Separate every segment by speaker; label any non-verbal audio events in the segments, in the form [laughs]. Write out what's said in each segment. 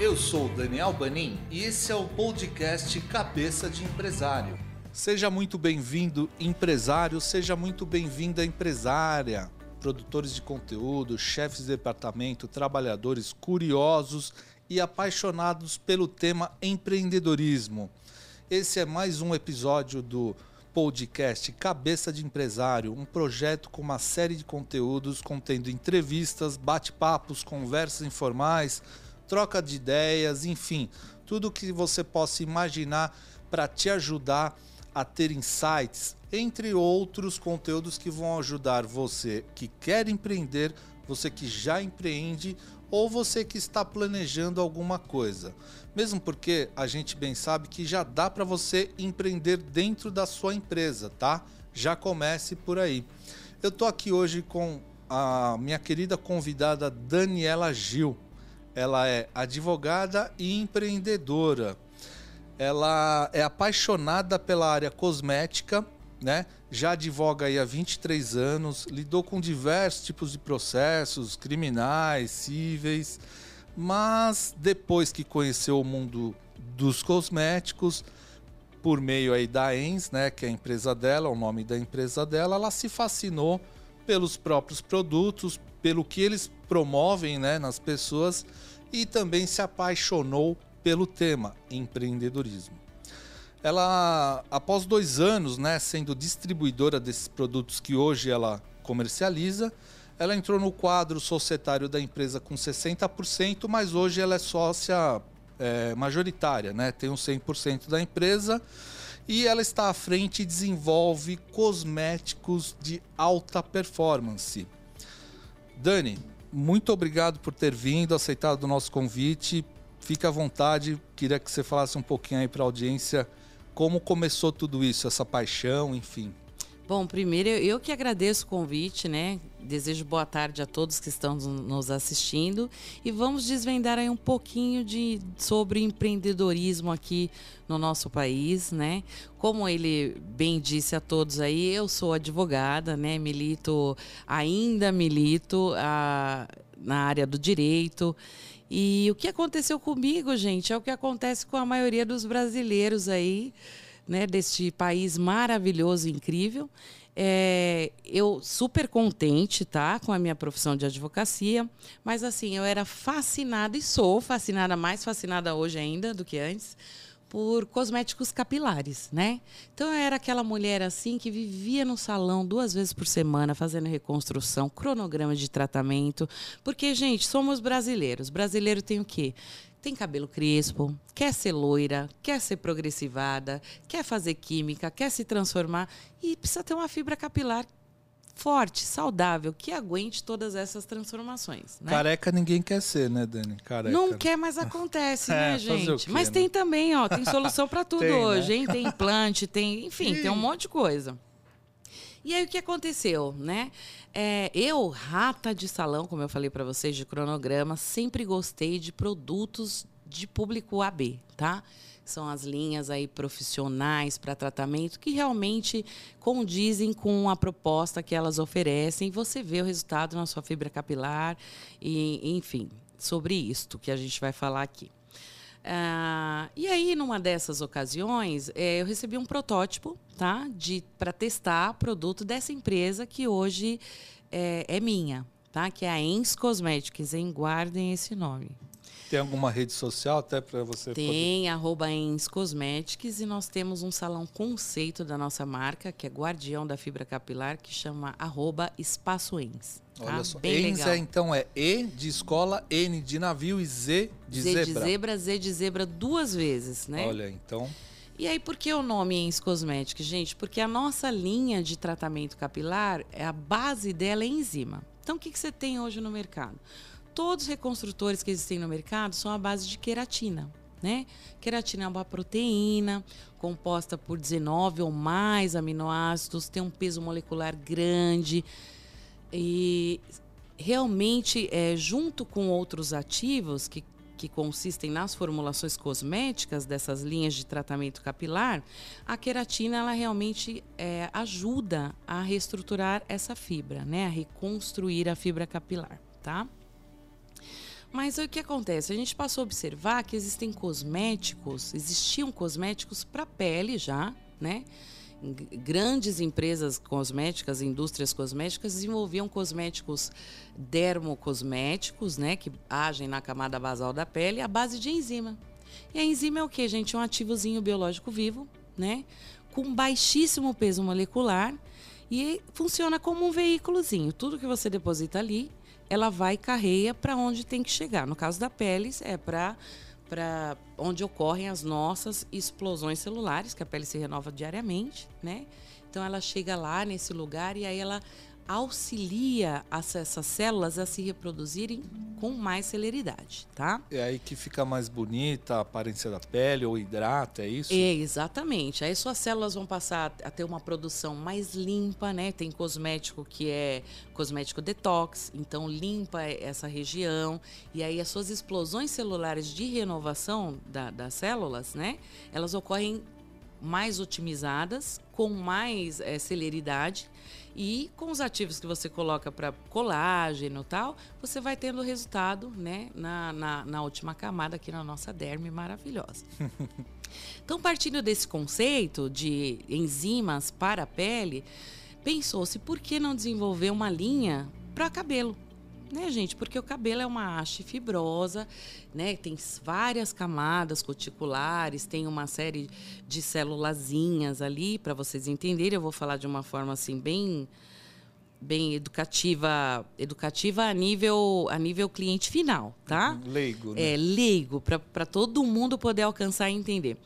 Speaker 1: Eu sou Daniel Banin e esse é o podcast Cabeça de Empresário. Seja muito bem-vindo, empresário, seja muito bem-vinda, empresária. Produtores de conteúdo, chefes de departamento, trabalhadores curiosos e apaixonados pelo tema empreendedorismo. Esse é mais um episódio do podcast Cabeça de Empresário, um projeto com uma série de conteúdos contendo entrevistas, bate-papos, conversas informais, troca de ideias, enfim, tudo que você possa imaginar para te ajudar a ter insights, entre outros conteúdos que vão ajudar você que quer empreender, você que já empreende ou você que está planejando alguma coisa. Mesmo porque a gente bem sabe que já dá para você empreender dentro da sua empresa, tá? Já comece por aí. Eu tô aqui hoje com a minha querida convidada Daniela Gil. Ela é advogada e empreendedora. Ela é apaixonada pela área cosmética, né? Já advoga há 23 anos, lidou com diversos tipos de processos criminais, cíveis, mas depois que conheceu o mundo dos cosméticos, por meio aí da ENS, né, que é a empresa dela, o nome da empresa dela, ela se fascinou pelos próprios produtos, pelo que eles promovem, né, nas pessoas e também se apaixonou pelo tema empreendedorismo. Ela, após dois anos, né, sendo distribuidora desses produtos que hoje ela comercializa, ela entrou no quadro societário da empresa com 60%, mas hoje ela é sócia é, majoritária, né? tem uns 100% da empresa e ela está à frente e desenvolve cosméticos de alta performance. Dani, muito obrigado por ter vindo, aceitado o nosso convite. Fica à vontade, queria que você falasse um pouquinho aí para a audiência como começou tudo isso, essa paixão, enfim.
Speaker 2: Bom, primeiro eu que agradeço o convite, né? Desejo boa tarde a todos que estão nos assistindo e vamos desvendar aí um pouquinho de sobre empreendedorismo aqui no nosso país, né? Como ele bem disse a todos aí, eu sou advogada, né? Milito, ainda milito a, na área do direito. E o que aconteceu comigo, gente, é o que acontece com a maioria dos brasileiros aí né, deste país maravilhoso incrível. É, eu super contente, tá, com a minha profissão de advocacia, mas assim, eu era fascinada e sou fascinada, mais fascinada hoje ainda do que antes, por cosméticos capilares, né? Então eu era aquela mulher assim que vivia no salão duas vezes por semana fazendo reconstrução, cronograma de tratamento, porque gente, somos brasileiros. Brasileiro tem o quê? Tem cabelo crespo, quer ser loira, quer ser progressivada, quer fazer química, quer se transformar e precisa ter uma fibra capilar forte, saudável, que aguente todas essas transformações. Né?
Speaker 1: Careca ninguém quer ser, né, Dani? Careca.
Speaker 2: Não quer, mas acontece, [laughs] é, né, gente? Quê, mas né? tem também, ó, tem solução para [laughs] tudo tem, né? hoje, né? hein? Tem implante, tem, enfim, tem um monte de coisa. E aí o que aconteceu, né? É, eu, rata de salão, como eu falei para vocês, de cronograma, sempre gostei de produtos de público AB, tá? São as linhas aí profissionais para tratamento que realmente condizem com a proposta que elas oferecem. Você vê o resultado na sua fibra capilar e, enfim, sobre isto que a gente vai falar aqui. Ah, e aí, numa dessas ocasiões, é, eu recebi um protótipo, tá? Para testar produto dessa empresa que hoje é, é minha, tá? Que é a Ens Cosmetics. Hein? Guardem esse nome.
Speaker 1: Tem alguma rede social até para você
Speaker 2: Tem, poder... arroba Ens Cosmetics e nós temos um salão conceito da nossa marca, que é Guardião da Fibra Capilar, que chama arroba Espaço Ens.
Speaker 1: Tá? Olha só, Bem Ens é, então é E de escola, N de navio e Z de Z zebra.
Speaker 2: Z de zebra, Z de zebra duas vezes, né?
Speaker 1: Olha, então...
Speaker 2: E aí, por que o nome Ens Cosmetics, gente? Porque a nossa linha de tratamento capilar, a base dela é enzima. Então, o que, que você tem hoje no mercado? Todos os reconstrutores que existem no mercado são à base de queratina. Né? Queratina é uma proteína composta por 19 ou mais aminoácidos, tem um peso molecular grande e realmente, é, junto com outros ativos que, que consistem nas formulações cosméticas dessas linhas de tratamento capilar, a queratina ela realmente é, ajuda a reestruturar essa fibra, né? a reconstruir a fibra capilar. Tá? Mas o que acontece? A gente passou a observar que existem cosméticos, existiam cosméticos para pele já, né? Grandes empresas cosméticas, indústrias cosméticas desenvolviam cosméticos dermocosméticos, né, que agem na camada basal da pele à base de enzima. E a enzima é o que, gente? Um ativozinho biológico vivo, né, com baixíssimo peso molecular e funciona como um veículozinho. Tudo que você deposita ali, ela vai e carreia para onde tem que chegar. No caso da pele, é para para onde ocorrem as nossas explosões celulares, que a pele se renova diariamente, né? Então ela chega lá nesse lugar e aí ela auxilia essas células a se reproduzirem com mais celeridade, tá?
Speaker 1: É aí que fica mais bonita a aparência da pele ou hidrata, é isso?
Speaker 2: É, exatamente. Aí suas células vão passar a ter uma produção mais limpa, né? Tem cosmético que é cosmético detox, então limpa essa região. E aí as suas explosões celulares de renovação da, das células, né? Elas ocorrem mais otimizadas, com mais é, celeridade e com os ativos que você coloca para colágeno e tal, você vai tendo resultado né, na, na, na última camada aqui na nossa derme maravilhosa. [laughs] então, partindo desse conceito de enzimas para a pele, pensou-se por que não desenvolver uma linha para cabelo? Né, gente? Porque o cabelo é uma haste fibrosa, né? Tem várias camadas cuticulares, tem uma série de célulazinhas ali, para vocês entenderem. Eu vou falar de uma forma assim bem bem educativa, educativa a nível a nível cliente final, tá?
Speaker 1: Leigo, né?
Speaker 2: É, leigo, para todo mundo poder alcançar e entender.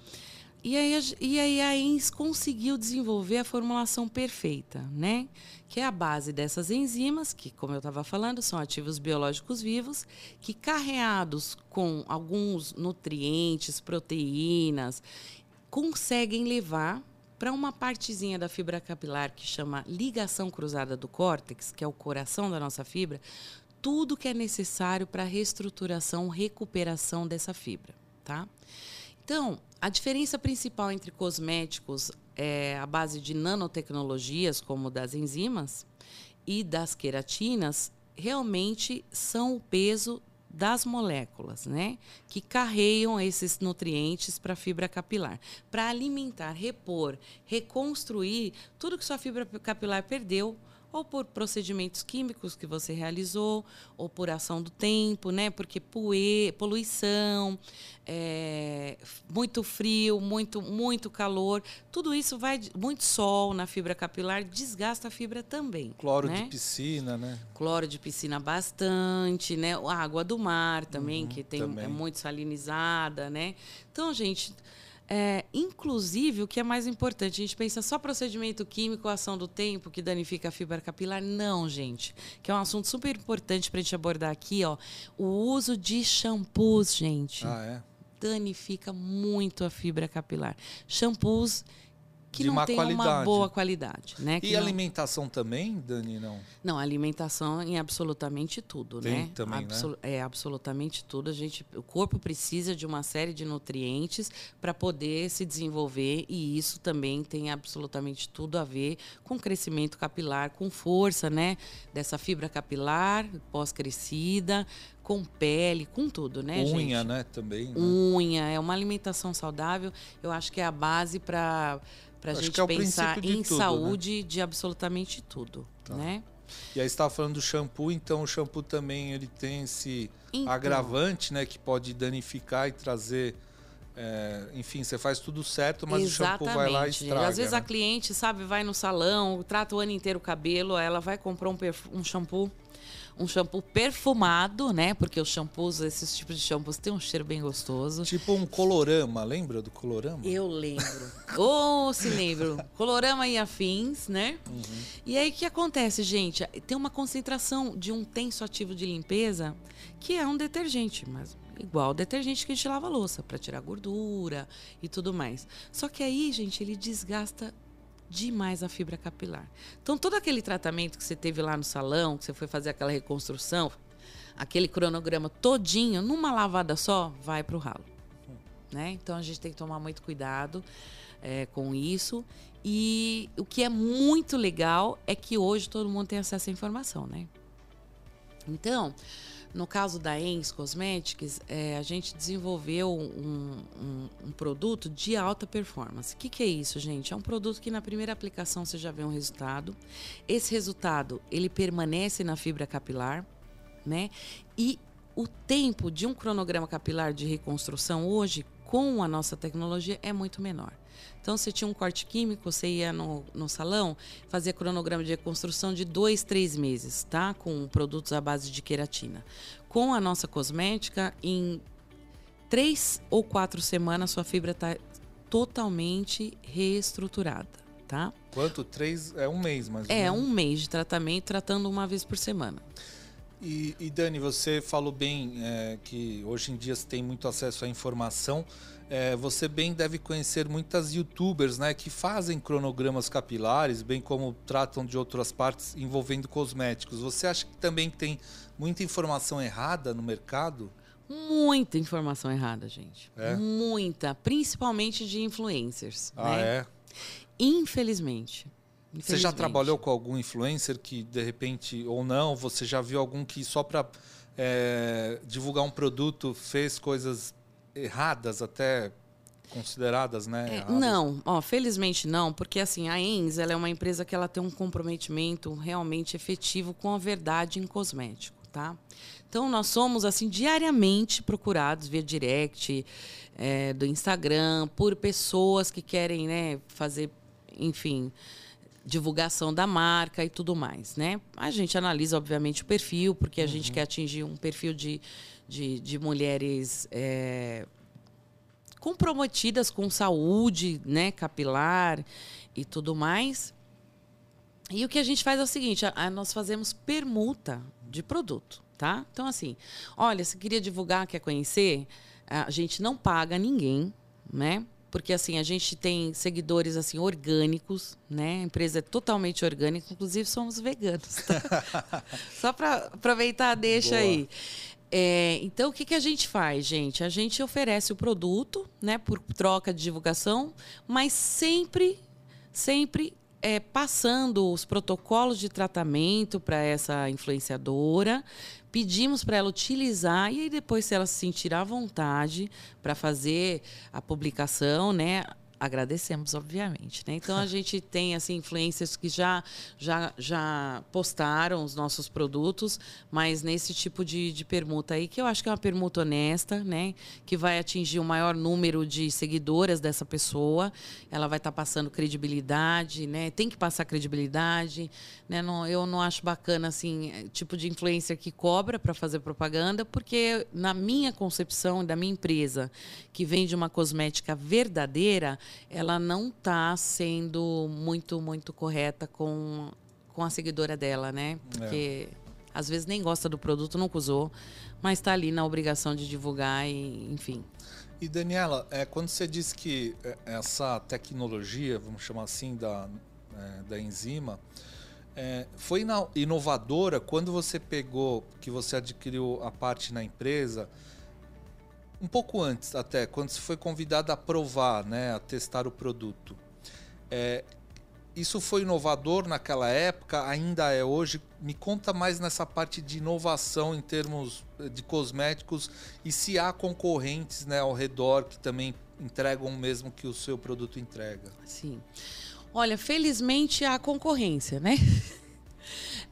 Speaker 2: E aí, e aí a ENS conseguiu desenvolver a formulação perfeita, né? Que é a base dessas enzimas, que, como eu estava falando, são ativos biológicos vivos, que carreados com alguns nutrientes, proteínas, conseguem levar para uma partezinha da fibra capilar que chama ligação cruzada do córtex, que é o coração da nossa fibra, tudo que é necessário para a reestruturação, recuperação dessa fibra, tá? Então, a diferença principal entre cosméticos é a base de nanotecnologias, como das enzimas, e das queratinas, realmente são o peso das moléculas, né, que carregam esses nutrientes para a fibra capilar, para alimentar, repor, reconstruir tudo que sua fibra capilar perdeu ou por procedimentos químicos que você realizou, ou por ação do tempo, né? Porque poluição, é, muito frio, muito, muito calor, tudo isso vai. Muito sol na fibra capilar desgasta a fibra também.
Speaker 1: Cloro
Speaker 2: né?
Speaker 1: de piscina, né?
Speaker 2: Cloro de piscina bastante, né? A água do mar também, uhum, que tem, também. é muito salinizada, né? Então, gente é, inclusive, o que é mais importante, a gente pensa só procedimento químico, ação do tempo que danifica a fibra capilar. Não, gente. Que é um assunto super importante para a gente abordar aqui, ó. O uso de shampoos, gente.
Speaker 1: Ah, é?
Speaker 2: Danifica muito a fibra capilar. Shampoos que de não tem uma boa qualidade, né?
Speaker 1: e
Speaker 2: não...
Speaker 1: alimentação também, Dani, não?
Speaker 2: Não, alimentação em absolutamente tudo, tem
Speaker 1: né? Também, Absol né?
Speaker 2: É absolutamente tudo. A gente, o corpo precisa de uma série de nutrientes para poder se desenvolver e isso também tem absolutamente tudo a ver com crescimento capilar, com força, né? Dessa fibra capilar pós-crescida, com pele, com tudo, né,
Speaker 1: Unha,
Speaker 2: gente?
Speaker 1: né, também. Né?
Speaker 2: Unha, é uma alimentação saudável. Eu acho que é a base para a gente é pensar em tudo, né? saúde né? de absolutamente tudo, tá. né?
Speaker 1: E aí estava falando do shampoo, então o shampoo também ele tem esse então, agravante, né, que pode danificar e trazer é, enfim, você faz tudo certo, mas Exatamente. o shampoo vai lá e estraga.
Speaker 2: Às vezes
Speaker 1: né?
Speaker 2: a cliente, sabe, vai no salão, trata o ano inteiro o cabelo, ela vai comprar um, um shampoo um shampoo perfumado, né? Porque os shampoos, esses tipos de shampoos têm um cheiro bem gostoso.
Speaker 1: Tipo um colorama, lembra do colorama?
Speaker 2: Eu lembro. [laughs] oh, se lembro. Colorama e afins, né? Uhum. E aí o que acontece, gente? Tem uma concentração de um tenso ativo de limpeza que é um detergente, mas igual o detergente que a gente lava a louça para tirar gordura e tudo mais. Só que aí, gente, ele desgasta demais a fibra capilar. Então, todo aquele tratamento que você teve lá no salão, que você foi fazer aquela reconstrução, aquele cronograma todinho, numa lavada só, vai para o ralo. Né? Então, a gente tem que tomar muito cuidado é, com isso. E o que é muito legal é que hoje todo mundo tem acesso à informação, né? Então, No caso da Ens Cosmetics, é, a gente desenvolveu um, um, um, produto de alta performance. O que, que, é isso, gente? É um produto que na primeira aplicação você já vê um resultado. Esse resultado ele permanece na fibra capilar, né? E o tempo de um cronograma capilar de reconstrução hoje, com a nossa tecnologia, é muito menor. Então, você tinha um corte químico, você ia no, no salão, fazia cronograma de reconstrução de dois, três meses, tá? Com produtos à base de queratina. Com a nossa cosmética, em três ou quatro semanas, sua fibra está totalmente reestruturada, tá?
Speaker 1: Quanto? Três? É um mês, mais
Speaker 2: É, um mês de tratamento, tratando uma vez por semana.
Speaker 1: E, e Dani, você falou bem é, que hoje em dia você tem muito acesso à informação. É, você bem deve conhecer muitas youtubers né, que fazem cronogramas capilares, bem como tratam de outras partes envolvendo cosméticos. Você acha que também tem muita informação errada no mercado?
Speaker 2: Muita informação errada, gente. É? Muita. Principalmente de influencers.
Speaker 1: Ah,
Speaker 2: né?
Speaker 1: é?
Speaker 2: Infelizmente.
Speaker 1: Você já trabalhou com algum influencer que, de repente, ou não, você já viu algum que só para é, divulgar um produto fez coisas erradas até consideradas, né?
Speaker 2: É, não, ó, felizmente não, porque assim, a Ens ela é uma empresa que ela tem um comprometimento realmente efetivo com a verdade em cosmético, tá? Então nós somos assim diariamente procurados via direct é, do Instagram por pessoas que querem, né, fazer, enfim, divulgação da marca e tudo mais, né? A gente analisa, obviamente, o perfil, porque a uhum. gente quer atingir um perfil de, de, de mulheres é, comprometidas com saúde, né, capilar e tudo mais. E o que a gente faz é o seguinte: a, a, nós fazemos permuta de produto, tá? Então, assim, olha, se queria divulgar, quer conhecer, a gente não paga ninguém, né? Porque assim a gente tem seguidores assim orgânicos, né? A empresa é totalmente orgânica, inclusive somos veganos. Tá? [laughs] Só para aproveitar, deixa Boa. aí. É, então o que, que a gente faz, gente? A gente oferece o produto, né, por troca de divulgação, mas sempre, sempre é, passando os protocolos de tratamento para essa influenciadora, pedimos para ela utilizar e aí depois se ela se sentir à vontade para fazer a publicação, né, agradecemos, obviamente. Né? Então a gente tem assim influências que já, já, já postaram os nossos produtos, mas nesse tipo de, de permuta aí, que eu acho que é uma permuta honesta, né? Que vai atingir o maior número de seguidoras dessa pessoa. Ela vai estar tá passando credibilidade, né? Tem que passar credibilidade. Né? Não, eu não acho bacana assim, tipo de influencer que cobra para fazer propaganda, porque na minha concepção da minha empresa, que vende uma cosmética verdadeira, ela não está sendo muito, muito correta com, com a seguidora dela, né? Porque é. às vezes nem gosta do produto, nunca usou, mas está ali na obrigação de divulgar e, enfim.
Speaker 1: E Daniela, é, quando você diz que é, essa tecnologia, vamos chamar assim, da, é, da enzima, é, foi inovadora quando você pegou, que você adquiriu a parte na empresa, um pouco antes até, quando você foi convidado a provar, né, a testar o produto. É, isso foi inovador naquela época, ainda é hoje. Me conta mais nessa parte de inovação em termos eh, de cosméticos e se há concorrentes né, ao redor que também entregam o mesmo que o seu produto entrega.
Speaker 2: Sim. Olha, felizmente há concorrência, né?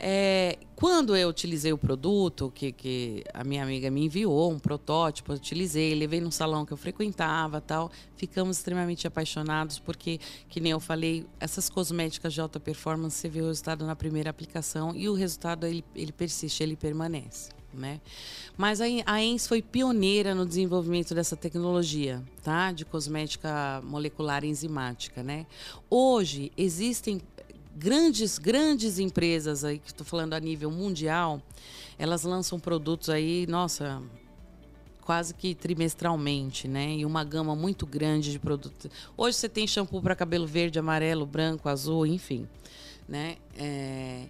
Speaker 2: É, quando eu utilizei o produto, que, que a minha amiga me enviou, um protótipo, eu utilizei, levei num salão que eu frequentava tal, ficamos extremamente apaixonados, porque, que nem eu falei, essas cosméticas de alta performance, você vê o resultado na primeira aplicação e o resultado ele, ele persiste, ele permanece. Né? Mas a, a ENS foi pioneira no desenvolvimento dessa tecnologia, tá? De cosmética molecular enzimática, né? Hoje existem grandes, grandes empresas aí, que estou falando a nível mundial, elas lançam produtos aí, nossa, quase que trimestralmente, né? E uma gama muito grande de produtos. Hoje você tem shampoo para cabelo verde, amarelo, branco, azul, enfim, né? É...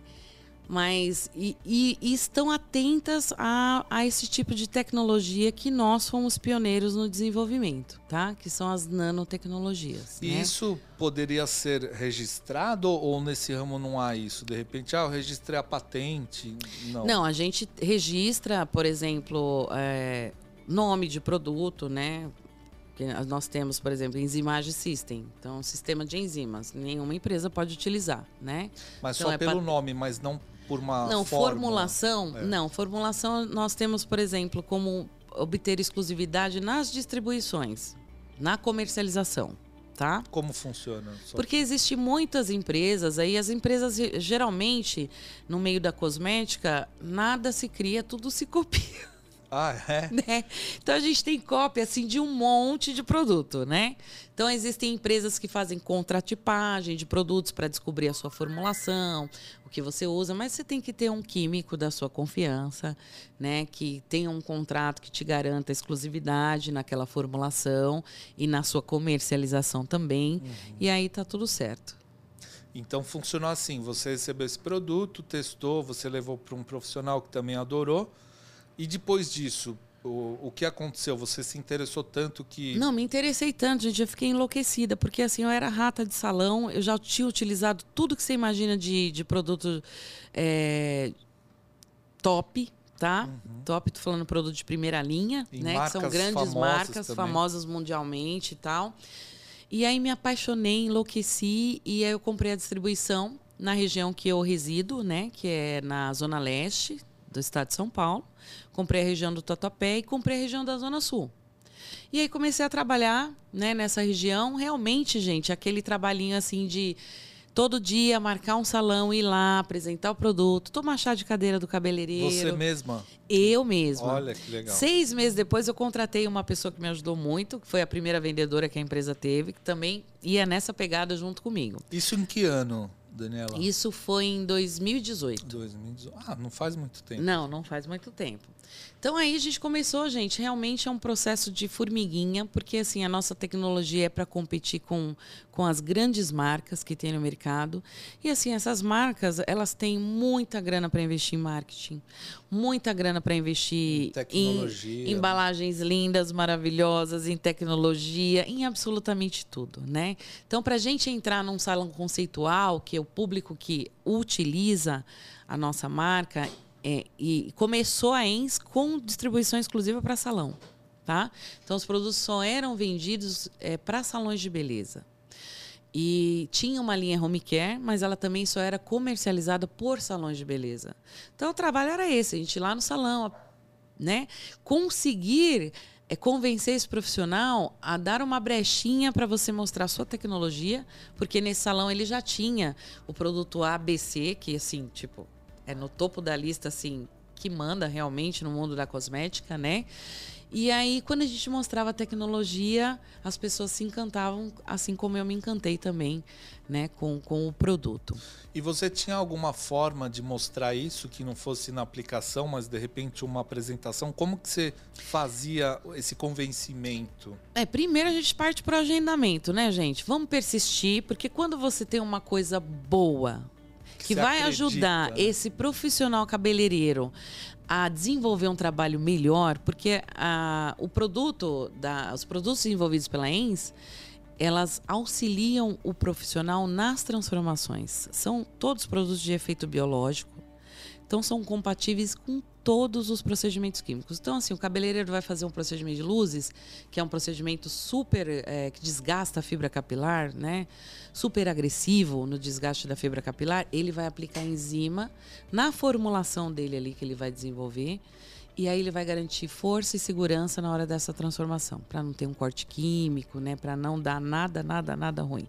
Speaker 2: mas e, e, e estão atentas a, a, esse tipo de tecnologia que nós fomos pioneiros no desenvolvimento, tá? Que são as nanotecnologias.
Speaker 1: E
Speaker 2: né?
Speaker 1: isso poderia ser registrado ou nesse ramo não há isso? De repente, ah, eu registrei a patente? Não.
Speaker 2: Não, a gente registra, por exemplo, é, nome de produto, né? nós temos, por exemplo, Enzimage System, então sistema de enzimas, nenhuma empresa pode utilizar, né?
Speaker 1: Mas
Speaker 2: então,
Speaker 1: só é pelo pat... nome, mas não por uma
Speaker 2: Não,
Speaker 1: fórmula.
Speaker 2: formulação, é. não, formulação nós temos, por exemplo, como obter exclusividade nas distribuições, na comercialização. Tá?
Speaker 1: Como funciona?
Speaker 2: Só... Porque existem muitas empresas aí, as empresas geralmente no meio da cosmética nada se cria, tudo se [laughs] copia.
Speaker 1: Ah, é? [laughs]
Speaker 2: Né? Então a gente tem cópia assim de um monte de produto, né? Então existem empresas que fazem contratipagem de produtos para descobrir a sua formulação, o que você usa, mas você tem que ter um químico da sua confiança, né? Que tenha um contrato que te garanta exclusividade naquela formulação e na sua comercialização também. Uhum. E aí tá tudo certo.
Speaker 1: Então funcionou assim: você recebeu esse produto, testou, você levou para um profissional que também adorou e depois disso, o, o que aconteceu? Você se interessou tanto que.
Speaker 2: Não, me interessei tanto, gente. Eu fiquei enlouquecida, porque assim, eu era rata de salão, eu já tinha utilizado tudo que você imagina de, de produto é, top, tá? Uhum. Top, tô falando produto de primeira linha,
Speaker 1: e
Speaker 2: né? Que são grandes marcas,
Speaker 1: também.
Speaker 2: famosas mundialmente e tal. E aí me apaixonei, enlouqueci, e aí eu comprei a distribuição na região que eu resido, né? Que é na Zona Leste do estado de São Paulo comprei a região do Tatuapé e comprei a região da Zona Sul. E aí comecei a trabalhar né, nessa região. Realmente, gente, aquele trabalhinho assim de todo dia marcar um salão, ir lá, apresentar o produto, tomar chá de cadeira do cabeleireiro.
Speaker 1: Você mesma?
Speaker 2: Eu mesma.
Speaker 1: Olha que legal.
Speaker 2: Seis meses depois eu contratei uma pessoa que me ajudou muito, que foi a primeira vendedora que a empresa teve, que também ia nessa pegada junto comigo.
Speaker 1: Isso em que ano? Daniela?
Speaker 2: Isso foi em 2018.
Speaker 1: 2018. Ah, não faz muito tempo.
Speaker 2: Não, não faz muito tempo. Então aí a gente começou, gente, realmente é um processo de formiguinha, porque assim, a nossa tecnologia é para competir com, com as grandes marcas que tem no mercado. E assim, essas marcas, elas têm muita grana para investir em marketing, muita grana para investir em, em embalagens lindas, maravilhosas, em tecnologia, em absolutamente tudo, né? Então, para a gente entrar num salão conceitual, que é o público que utiliza a nossa marca, é, e começou a ENS com distribuição exclusiva para salão. Tá? Então, os produtos só eram vendidos é, para salões de beleza. E tinha uma linha home care, mas ela também só era comercializada por salões de beleza. Então, o trabalho era esse: a gente ir lá no salão, né? conseguir é convencer esse profissional a dar uma brechinha para você mostrar a sua tecnologia, porque nesse salão ele já tinha o produto ABC, que assim, tipo, é no topo da lista, assim, que manda realmente no mundo da cosmética, né? E aí, quando a gente mostrava a tecnologia, as pessoas se encantavam, assim como eu me encantei também, né, com, com o produto.
Speaker 1: E você tinha alguma forma de mostrar isso que não fosse na aplicação, mas de repente uma apresentação? Como que você fazia esse convencimento?
Speaker 2: É, primeiro a gente parte para o agendamento, né, gente? Vamos persistir, porque quando você tem uma coisa boa, que vai acredita, ajudar né? esse profissional cabeleireiro a desenvolver um trabalho melhor, porque a, o produto, da, os produtos desenvolvidos pela ENS, elas auxiliam o profissional nas transformações. São todos produtos de efeito biológico, então são compatíveis com todos os procedimentos químicos. Então, assim, o cabeleireiro vai fazer um procedimento de luzes, que é um procedimento super é, que desgasta a fibra capilar, né? Super agressivo no desgaste da fibra capilar. Ele vai aplicar enzima na formulação dele ali que ele vai desenvolver. E aí ele vai garantir força e segurança na hora dessa transformação, para não ter um corte químico, né? Para não dar nada, nada, nada ruim.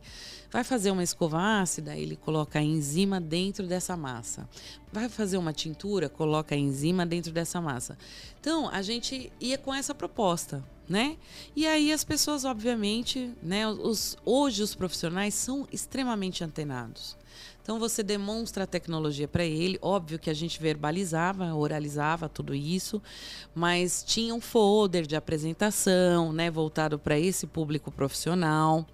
Speaker 2: Vai fazer uma escova ácida, ele coloca a enzima dentro dessa massa. Vai fazer uma tintura, coloca a enzima dentro dessa massa. Então, a gente ia com essa proposta, né? E aí as pessoas, obviamente, né, os, hoje os profissionais são extremamente antenados. Então você demonstra a tecnologia para ele, óbvio que a gente verbalizava, oralizava tudo isso, mas tinha um folder de apresentação, né, voltado para esse público profissional.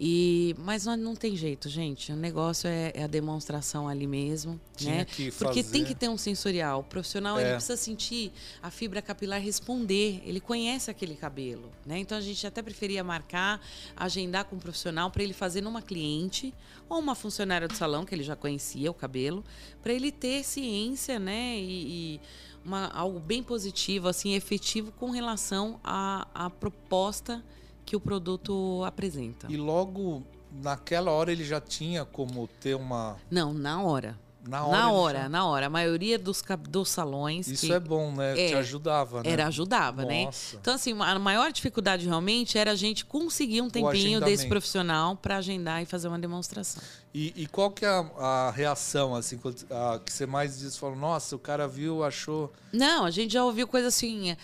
Speaker 2: E, mas não, não tem jeito, gente. O negócio é, é a demonstração ali mesmo,
Speaker 1: Tinha
Speaker 2: né?
Speaker 1: que
Speaker 2: Porque tem que ter um sensorial. O profissional
Speaker 1: É.
Speaker 2: ele precisa sentir a fibra capilar responder. Ele conhece aquele cabelo, né? Então a gente até preferia marcar, agendar com um profissional para ele fazer numa cliente ou uma funcionária do salão que ele já conhecia o cabelo, para ele ter ciência, né? E, e uma, algo bem positivo, assim, efetivo com relação à, à proposta que o produto apresenta.
Speaker 1: E logo naquela hora ele já tinha como ter uma.
Speaker 2: Não, na hora.
Speaker 1: Na hora.
Speaker 2: Na hora,
Speaker 1: já-
Speaker 2: na hora. A maioria dos, dos salões
Speaker 1: Isso
Speaker 2: que
Speaker 1: é bom, né? Te
Speaker 2: É,
Speaker 1: ajudava, né?
Speaker 2: era ajudava, né?
Speaker 1: Nossa.
Speaker 2: Então, assim, a maior dificuldade realmente era a gente conseguir um tempinho desse profissional para agendar e fazer uma demonstração.
Speaker 1: E, e qual que é a, a reação, assim, a, que você mais diz? Falou, nossa, o cara viu, achou.
Speaker 2: Não, a gente já ouviu coisa assim.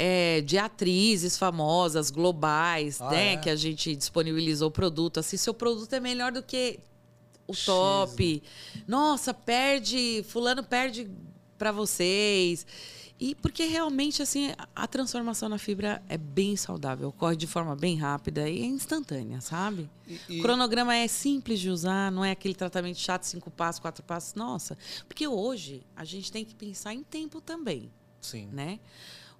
Speaker 2: É, de atrizes famosas, globais,
Speaker 1: Ah,
Speaker 2: né?
Speaker 1: é?
Speaker 2: Que a gente disponibilizou o produto. Assim, seu produto é melhor do que o top. Nossa, perde, fulano perde para vocês. E porque realmente, assim, a- a transformação na fibra é bem saudável, ocorre de forma bem rápida e é instantânea, sabe?
Speaker 1: E, e-
Speaker 2: O cronograma é simples de usar, não é aquele tratamento chato, cinco passos, quatro passos. Nossa, porque hoje a gente tem que pensar em tempo também,
Speaker 1: Sim.
Speaker 2: né?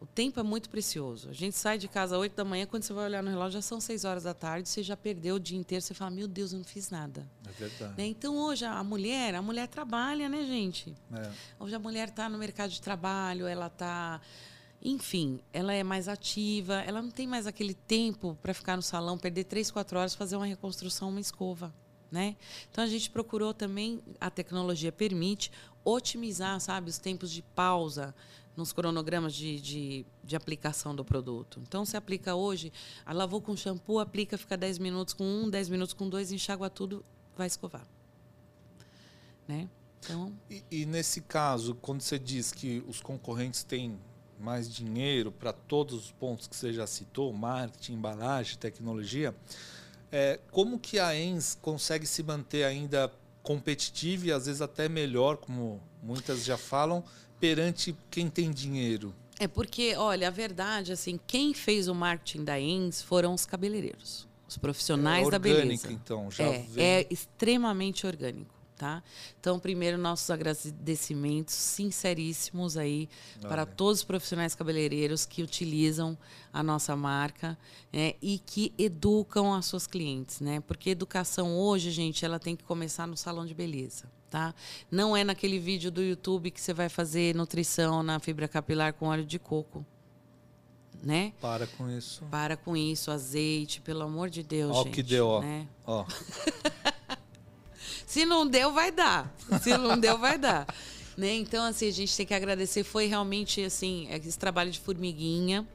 Speaker 2: O tempo é muito precioso. A gente sai de casa às 8 da manhã, quando você vai olhar no relógio, já são 6 horas da tarde, você já perdeu o dia inteiro, você fala, meu Deus, eu não fiz nada.
Speaker 1: É verdade.
Speaker 2: Né? Então hoje a mulher, a mulher trabalha, né, gente?
Speaker 1: É.
Speaker 2: Hoje a mulher está no mercado de trabalho, ela está. Enfim, ela é mais ativa, ela não tem mais aquele tempo para ficar no salão, perder três, quatro horas, fazer uma reconstrução, uma escova. Né? Então a gente procurou também, a tecnologia permite, otimizar, sabe, os tempos de pausa nos cronogramas de, de, de aplicação do produto. Então, você aplica hoje, a lavou com shampoo, aplica, fica 10 minutos com um, 10 minutos com dois, enxágua tudo, vai escovar. Né? Então,
Speaker 1: E, e nesse caso, quando você diz que os concorrentes têm mais dinheiro para todos os pontos que você já citou, marketing, embalagem, tecnologia, é, como que a ENS consegue se manter ainda competitiva e às vezes até melhor, como muitas já falam, perante quem tem dinheiro?
Speaker 2: É porque, olha, a verdade, assim, quem fez o marketing da ENS foram os cabeleireiros, os profissionais
Speaker 1: é
Speaker 2: da
Speaker 1: orgânico,
Speaker 2: beleza.
Speaker 1: então, já
Speaker 2: É,
Speaker 1: vem.
Speaker 2: é extremamente orgânico, tá? Então, primeiro, nossos agradecimentos sinceríssimos aí para
Speaker 1: Olha.
Speaker 2: todos os profissionais cabeleireiros que utilizam a nossa marca né, e que educam as suas clientes, né? Porque educação hoje, gente, ela tem que começar no salão de beleza. Tá? Não é naquele vídeo do YouTube que você vai fazer nutrição na fibra capilar com óleo de coco, né?
Speaker 1: Para com isso.
Speaker 2: Para com isso, azeite, pelo amor de Deus,
Speaker 1: Ó o
Speaker 2: gente.
Speaker 1: que deu, ó.
Speaker 2: né?
Speaker 1: Ó, [laughs]
Speaker 2: Se não deu, vai dar. Se não deu, vai dar. Né? Então, assim, a gente tem que agradecer. Foi realmente, assim, esse trabalho de formiguinha.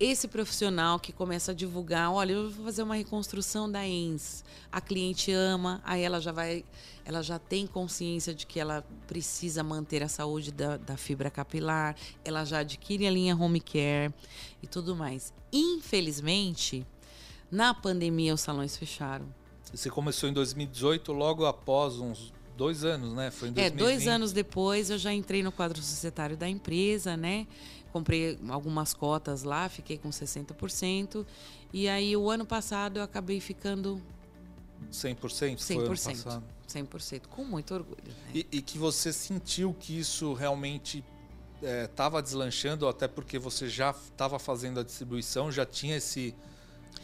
Speaker 2: Esse profissional que começa a divulgar, olha, eu vou fazer uma reconstrução da ENS. A cliente ama, aí ela já vai, ela já tem consciência de que ela precisa manter a saúde da, da fibra capilar, ela já adquire a linha home care e tudo mais. Infelizmente, na pandemia os salões fecharam.
Speaker 1: você começou em 2018, logo após uns dois anos, né? Foi em
Speaker 2: É,
Speaker 1: 2020.
Speaker 2: dois anos depois eu já entrei no quadro societário da empresa, né? Comprei algumas cotas lá, fiquei com 60%. E aí o ano passado eu acabei ficando
Speaker 1: 100%? Foi ano
Speaker 2: 100%.
Speaker 1: passado.
Speaker 2: 100%, com muito orgulho. né?
Speaker 1: E, e que você sentiu que isso realmente estava deslanchando, até porque você já estava fazendo a distribuição, já tinha esse,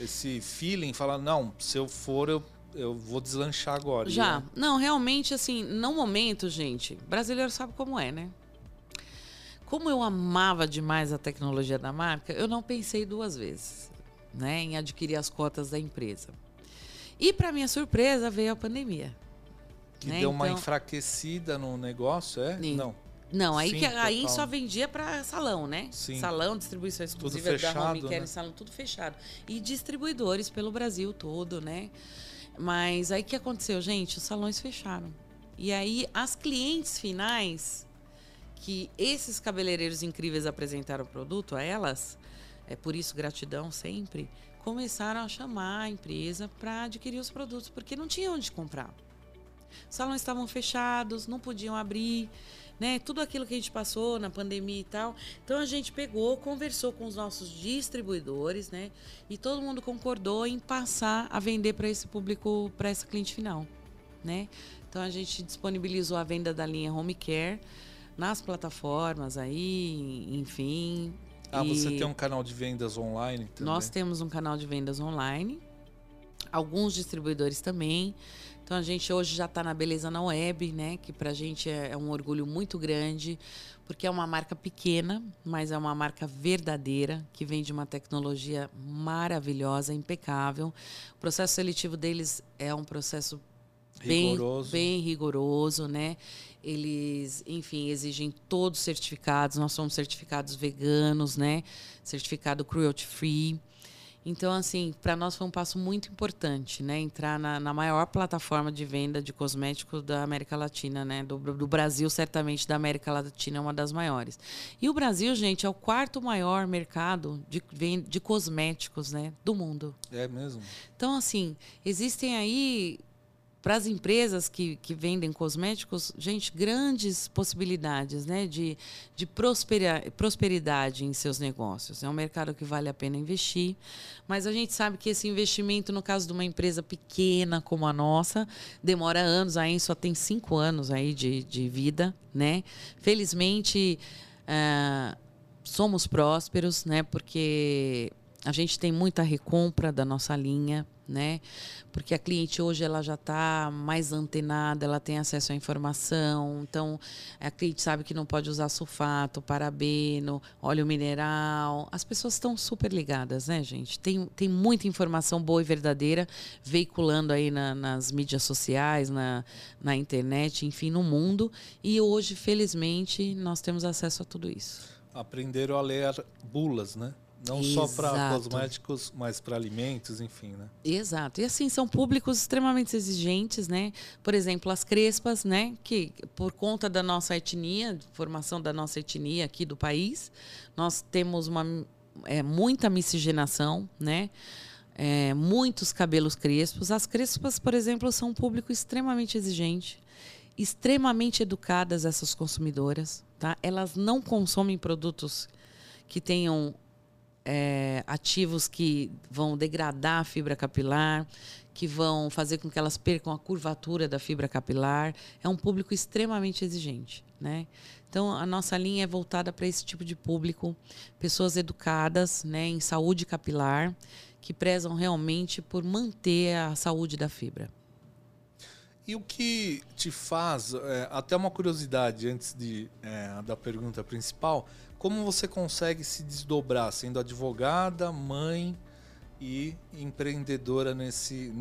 Speaker 1: esse feeling, falar, não, se eu for, eu, eu vou deslanchar agora.
Speaker 2: Já.
Speaker 1: né,
Speaker 2: Não, realmente, assim, no momento, gente, brasileiro sabe como é, né? Como eu amava demais a tecnologia da marca, eu não pensei duas vezes, né, em adquirir as cotas da empresa. E para minha surpresa veio a pandemia.
Speaker 1: Que
Speaker 2: né?
Speaker 1: deu uma
Speaker 2: Então-
Speaker 1: enfraquecida no negócio, é?
Speaker 2: Sim.
Speaker 1: Não.
Speaker 2: Não, aí,
Speaker 1: Sim,
Speaker 2: que, aí
Speaker 1: total.
Speaker 2: só vendia para salão, né?
Speaker 1: Sim.
Speaker 2: Salão, distribuição exclusiva da
Speaker 1: fechado,
Speaker 2: Home Care,
Speaker 1: né?
Speaker 2: salão, tudo fechado. E distribuidores pelo Brasil todo, né? Mas aí o que aconteceu, gente? Os salões fecharam. E aí as clientes finais que esses cabeleireiros incríveis apresentaram o produto a elas, é por isso gratidão sempre, começaram a chamar a empresa para adquirir os produtos, porque não tinha onde comprar. Os salões estavam fechados, não podiam abrir. né? Tudo aquilo que a gente passou na pandemia e tal. Então a gente pegou, conversou com os nossos distribuidores, né? E todo mundo concordou em passar a vender para esse público, para esse cliente final, né? Então a gente disponibilizou a venda da linha Home Care nas plataformas aí, enfim.
Speaker 1: Ah, você tem um canal de vendas online também?
Speaker 2: Nós temos um canal de vendas online. Alguns distribuidores também. Então a gente hoje já está na Beleza na Web, né? Que para a gente é, é um orgulho muito grande, porque é uma marca pequena, mas é uma marca verdadeira, que vem de uma tecnologia maravilhosa, impecável. O processo seletivo deles é um processo
Speaker 1: rigoroso.
Speaker 2: Bem, bem rigoroso, né? Eles, enfim, exigem todos certificados. Nós somos certificados veganos, né? Certificado cruelty free. Então, assim, para nós foi um passo muito importante, né? Entrar na, na, maior plataforma de venda de cosméticos da América Latina, né? Do, do, Brasil, certamente, da América Latina é uma das maiores. E o Brasil, gente, é o quarto maior mercado de, de cosméticos, né? Do mundo.
Speaker 1: É mesmo?
Speaker 2: Então, assim, existem aí para as empresas que, que vendem cosméticos, gente, grandes possibilidades né, de, de prosperidade em seus negócios. É um mercado que vale a pena investir, mas a gente sabe que esse investimento, no caso de uma empresa pequena como a nossa, demora anos, aí só tem cinco anos aí de, de vida. Né? Felizmente, uh, somos prósperos, né, porque a gente tem muita recompra da nossa linha, né? Porque a cliente hoje ela já está mais antenada, ela tem acesso à informação, então a cliente sabe que não pode usar sulfato, parabeno, óleo mineral. As pessoas estão super ligadas, né, gente? Tem, tem muita informação boa e verdadeira veiculando aí na, nas mídias sociais, na, na internet, enfim, no mundo. E hoje, felizmente, nós temos acesso a tudo isso.
Speaker 1: Aprenderam a ler bulas, né? Não Exato. só para cosméticos, mas para alimentos, enfim, né?
Speaker 2: Exato. E assim, são públicos extremamente exigentes, né? Por exemplo, as crespas, né? Que por conta da nossa etnia, formação da nossa etnia aqui do país, nós temos uma, é, muita miscigenação, né? É, muitos cabelos crespos. As crespas, por exemplo, são um público extremamente exigente, extremamente educadas essas consumidoras, tá? Elas não consomem produtos que tenham é, ativos que vão degradar a fibra capilar, que vão fazer com que elas percam a curvatura da fibra capilar. É um público extremamente exigente. Né? Então, a nossa linha é voltada para esse tipo de público, pessoas educadas né, em saúde capilar, que prezam realmente por manter a saúde da fibra.
Speaker 1: E o que te faz, é, até uma curiosidade antes de, é, da pergunta principal, como você consegue se desdobrar sendo advogada, mãe e empreendedora nesse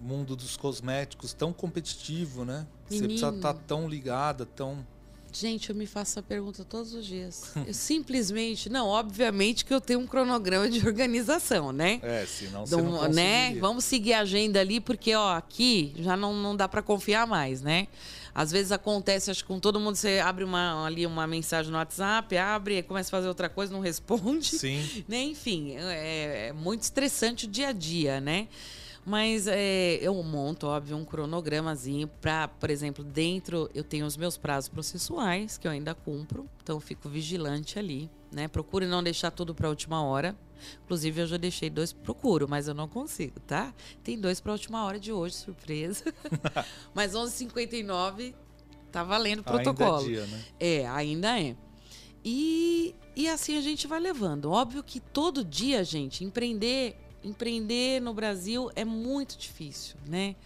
Speaker 1: mundo dos cosméticos tão competitivo, né? Menino. Você precisa estar tá tão ligada, tão
Speaker 2: Gente, eu me faço essa pergunta todos os dias. Eu [laughs] simplesmente, não, obviamente que eu tenho um cronograma de organização, né?
Speaker 1: É, senão você não
Speaker 2: né? Vamos seguir a agenda ali, porque ó, aqui já não, não dá para confiar mais, né? Às vezes acontece, acho que com todo mundo, você abre uma, ali uma mensagem no WhatsApp, abre, começa a fazer outra coisa, não responde.
Speaker 1: Sim. [laughs]
Speaker 2: Né? Enfim, é, é muito estressante o dia a dia, né? Mas é, eu monto, óbvio, um cronogramazinho para, por exemplo, dentro eu tenho os meus prazos processuais, que eu ainda cumpro, então eu fico vigilante ali, né? Procuro não deixar tudo para a última hora. Inclusive, eu já deixei dois, procuro, mas eu não consigo, tá? Tem dois para a última hora de hoje, surpresa. [laughs] mas 11h59 tá valendo o protocolo.
Speaker 1: Ainda é dia, né?
Speaker 2: É, ainda é. E, e assim a gente vai levando. Óbvio que todo dia, gente, empreender empreender no Brasil é muito difícil, né?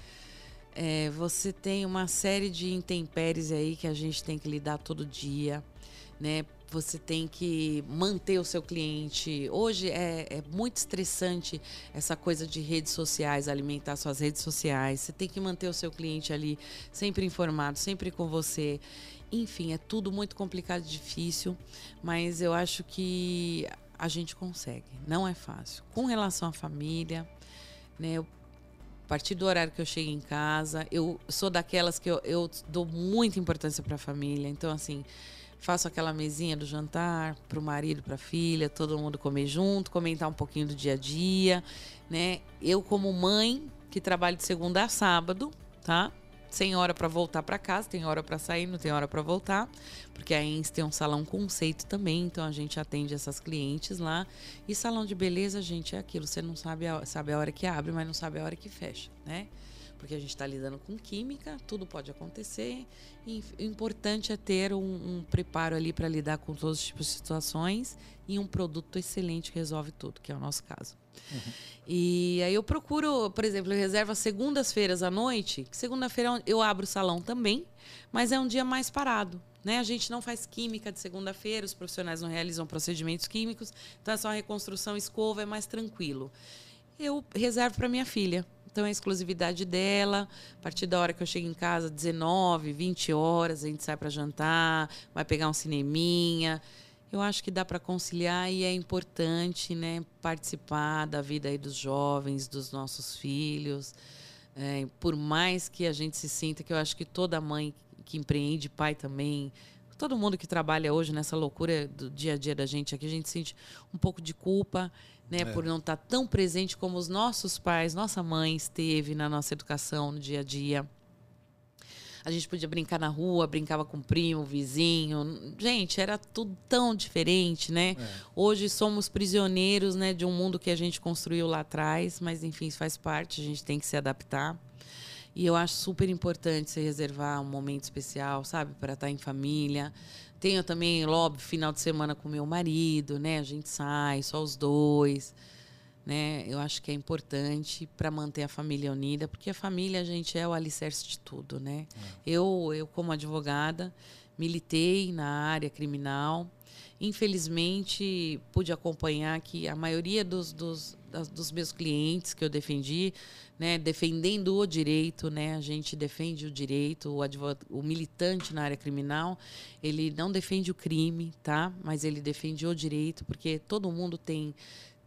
Speaker 2: É, você tem uma série de intempéries aí que a gente tem que lidar todo dia, né? Você tem que manter o seu cliente. Hoje é, é muito estressante essa coisa de redes sociais, alimentar suas redes sociais. Você tem que manter o seu cliente ali sempre informado, sempre com você. Enfim, é tudo muito complicado e difícil, mas eu acho que a gente consegue. Não é fácil. Com relação à família, né? Eu, a partir do horário que eu chego em casa, eu sou daquelas que eu, eu dou muita importância para a família. Então, assim, faço aquela mesinha do jantar para o marido, para a filha, todo mundo comer junto, comentar um pouquinho do dia a dia, né? Eu como mãe que trabalho de segunda a sábado, tá? sem hora para voltar para casa, tem hora para sair, não tem hora para voltar, porque a ENS tem um salão conceito também, então a gente atende essas clientes lá. E salão de beleza, gente, é aquilo, você não sabe a, sabe a hora que abre, mas não sabe a hora que fecha, né? Porque a gente está lidando com química, tudo pode acontecer. E o importante é ter um, um preparo ali para lidar com todos os tipos de situações e um produto excelente que resolve tudo, que é o nosso caso. Uhum. E aí eu procuro, por exemplo, eu reservo segundas-feiras à noite. Segunda-feira eu abro o salão também, mas é um dia mais parado. Né? A gente não faz química de segunda-feira, os profissionais não realizam procedimentos químicos, então é só reconstrução, escova, é mais tranquilo. Eu reservo para minha filha. Então é a exclusividade dela. A partir da hora que eu chego em casa, 19, 20 horas, a gente sai para jantar, vai pegar um cineminha. Eu acho que dá para conciliar e é importante, né, participar da vida aí dos jovens, dos nossos filhos. É, por mais que a gente se sinta, que eu acho que toda mãe que empreende, pai também, todo mundo que trabalha hoje nessa loucura do dia a dia da gente aqui, a gente sente um pouco de culpa, né, é. por não estar tão presente como os nossos pais, nossa mãe esteve na nossa educação no dia a dia. A gente podia brincar na rua, brincava com o primo, vizinho. Gente, era tudo tão diferente, né? É. Hoje somos prisioneiros, né, de um mundo que a gente construiu lá atrás, mas enfim, faz parte, a gente tem que se adaptar. E eu acho super importante você reservar um momento especial, sabe, para estar em família. Tenho também, óbvio, final de semana com meu marido, né? A gente sai, só os dois né? Eu acho que é importante para manter a família unida, porque a família, a gente, é o alicerce de tudo, né? É. Eu, eu, como advogada, militei na área criminal. Infelizmente, pude acompanhar que a maioria dos, dos, dos meus clientes que eu defendi, né, defendendo o direito, né, a gente defende o direito, o, advogado, o militante na área criminal, ele não defende o crime, tá? Mas ele defende o direito, porque todo mundo tem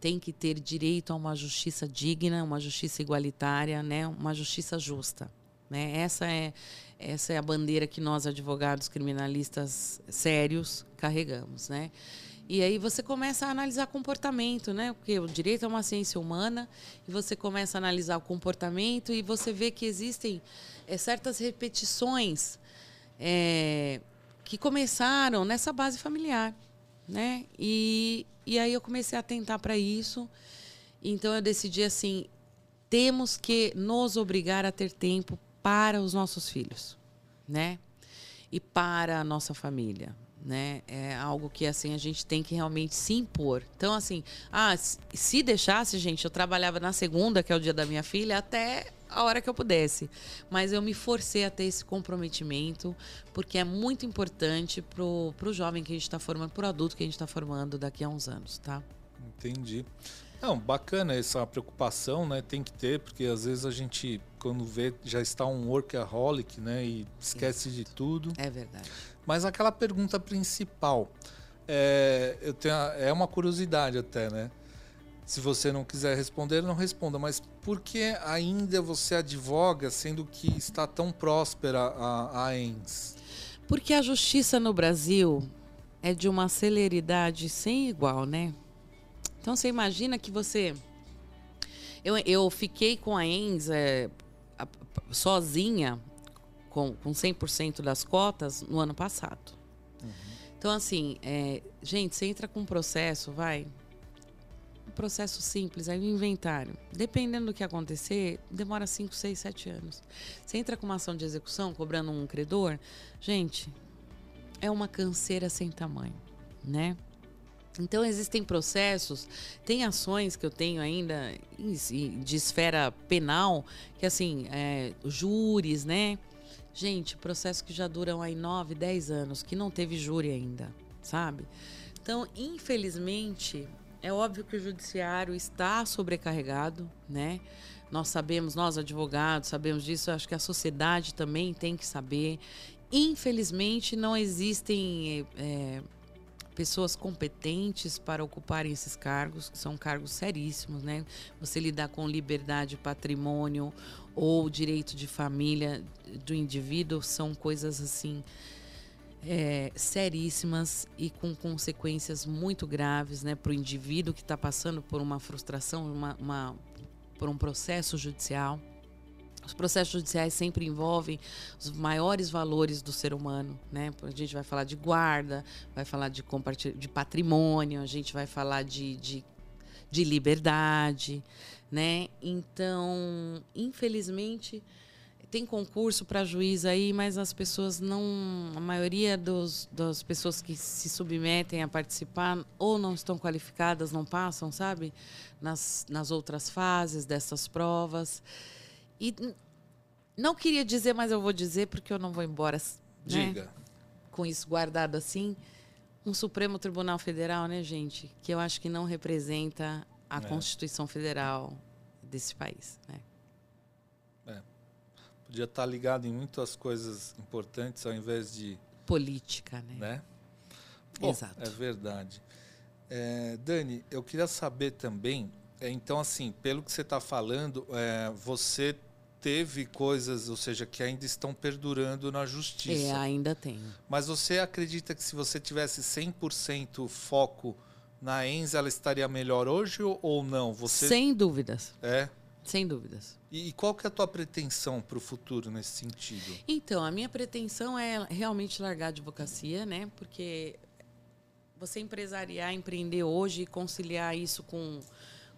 Speaker 2: tem que ter direito a uma justiça digna, uma justiça igualitária, né? uma justiça justa. Né? Essa, é, essa é a bandeira que nós, advogados criminalistas sérios, carregamos. Né? E aí você começa a analisar comportamento, né? Porque o direito é uma ciência humana, e você começa a analisar o comportamento e você vê que existem é, certas repetições é, que começaram nessa base familiar né? E, e aí eu comecei a atentar para isso. Então eu decidi assim, temos que nos obrigar a ter tempo para os nossos filhos, né? E para a nossa família, né? É algo que assim a gente tem que realmente se impor. Então assim, ah, se deixasse, gente, eu trabalhava na segunda, que é o dia da minha filha, até a hora que eu pudesse. Mas eu me forcei a ter esse comprometimento, porque é muito importante pro, pro jovem que a gente está formando, pro adulto que a gente está formando daqui a uns anos, tá?
Speaker 1: Entendi. Não, bacana essa preocupação, né? Tem que ter, porque às vezes a gente, quando vê, já está um workaholic, né? E esquece Exato. de tudo.
Speaker 2: É verdade.
Speaker 1: Mas aquela pergunta principal, é, eu tenho, é uma curiosidade até, né? Se você não quiser responder, não responda. Mas por que ainda você advoga, sendo que está tão próspera a, a ENS?
Speaker 2: Porque a justiça no Brasil é de uma celeridade sem igual, né? Então você imagina que você. Eu, eu fiquei com a ENS é, sozinha, com, com 100% das cotas, no ano passado. Uhum. Então, assim, é, gente, você entra com um processo, vai, processo simples, aí o inventário. Dependendo do que acontecer, demora 5, 6, 7 anos. Você entra com uma ação de execução cobrando um credor, gente, é uma canseira sem tamanho, né? Então existem processos, tem ações que eu tenho ainda de esfera penal, que assim, é, júris, né? Gente, processos que já duram aí 9, 10 anos, que não teve júri ainda, sabe? Então, infelizmente, é óbvio que o judiciário está sobrecarregado, né? Nós sabemos, nós advogados sabemos disso, acho que a sociedade também tem que saber. Infelizmente, não existem é, pessoas competentes para ocuparem esses cargos, que são cargos seríssimos, né? Você lidar com liberdade, patrimônio ou direito de família do indivíduo são coisas assim é, seríssimas e com consequências muito graves né, para o indivíduo que está passando por uma frustração, uma, uma, por um processo judicial. Os processos judiciais sempre envolvem os maiores valores do ser humano, né? A gente vai falar de guarda, vai falar de, de patrimônio, a gente vai falar de, de, de liberdade, né? Então, infelizmente, tem concurso para juiz aí, mas as pessoas não. A maioria dos, das pessoas que se submetem a participar ou não estão qualificadas, não passam, sabe? Nas, nas outras fases dessas provas. E não queria dizer, mas eu vou dizer porque eu não vou embora. Né? Diga. Com isso guardado assim. Um Supremo Tribunal Federal, né, gente? Que eu acho que não representa a é. Constituição Federal desse país, né?
Speaker 1: É. Podia estar ligado em muitas coisas importantes ao invés de.
Speaker 2: Política, né?
Speaker 1: né? Bom, Exato. É verdade. É, Dani, eu queria saber também. É, então, assim, pelo que você está falando, é, você teve coisas, ou seja, que ainda estão perdurando na justiça.
Speaker 2: É, ainda tem.
Speaker 1: Mas você acredita que se você tivesse 100% foco na ENS, ela estaria melhor hoje ou não? Você...
Speaker 2: Sem dúvidas.
Speaker 1: É?
Speaker 2: Sem dúvidas.
Speaker 1: E, e qual que é a tua pretensão para o futuro nesse sentido?
Speaker 2: Então, a minha pretensão é realmente largar a advocacia, né? Porque você empresariar, empreender hoje e conciliar isso com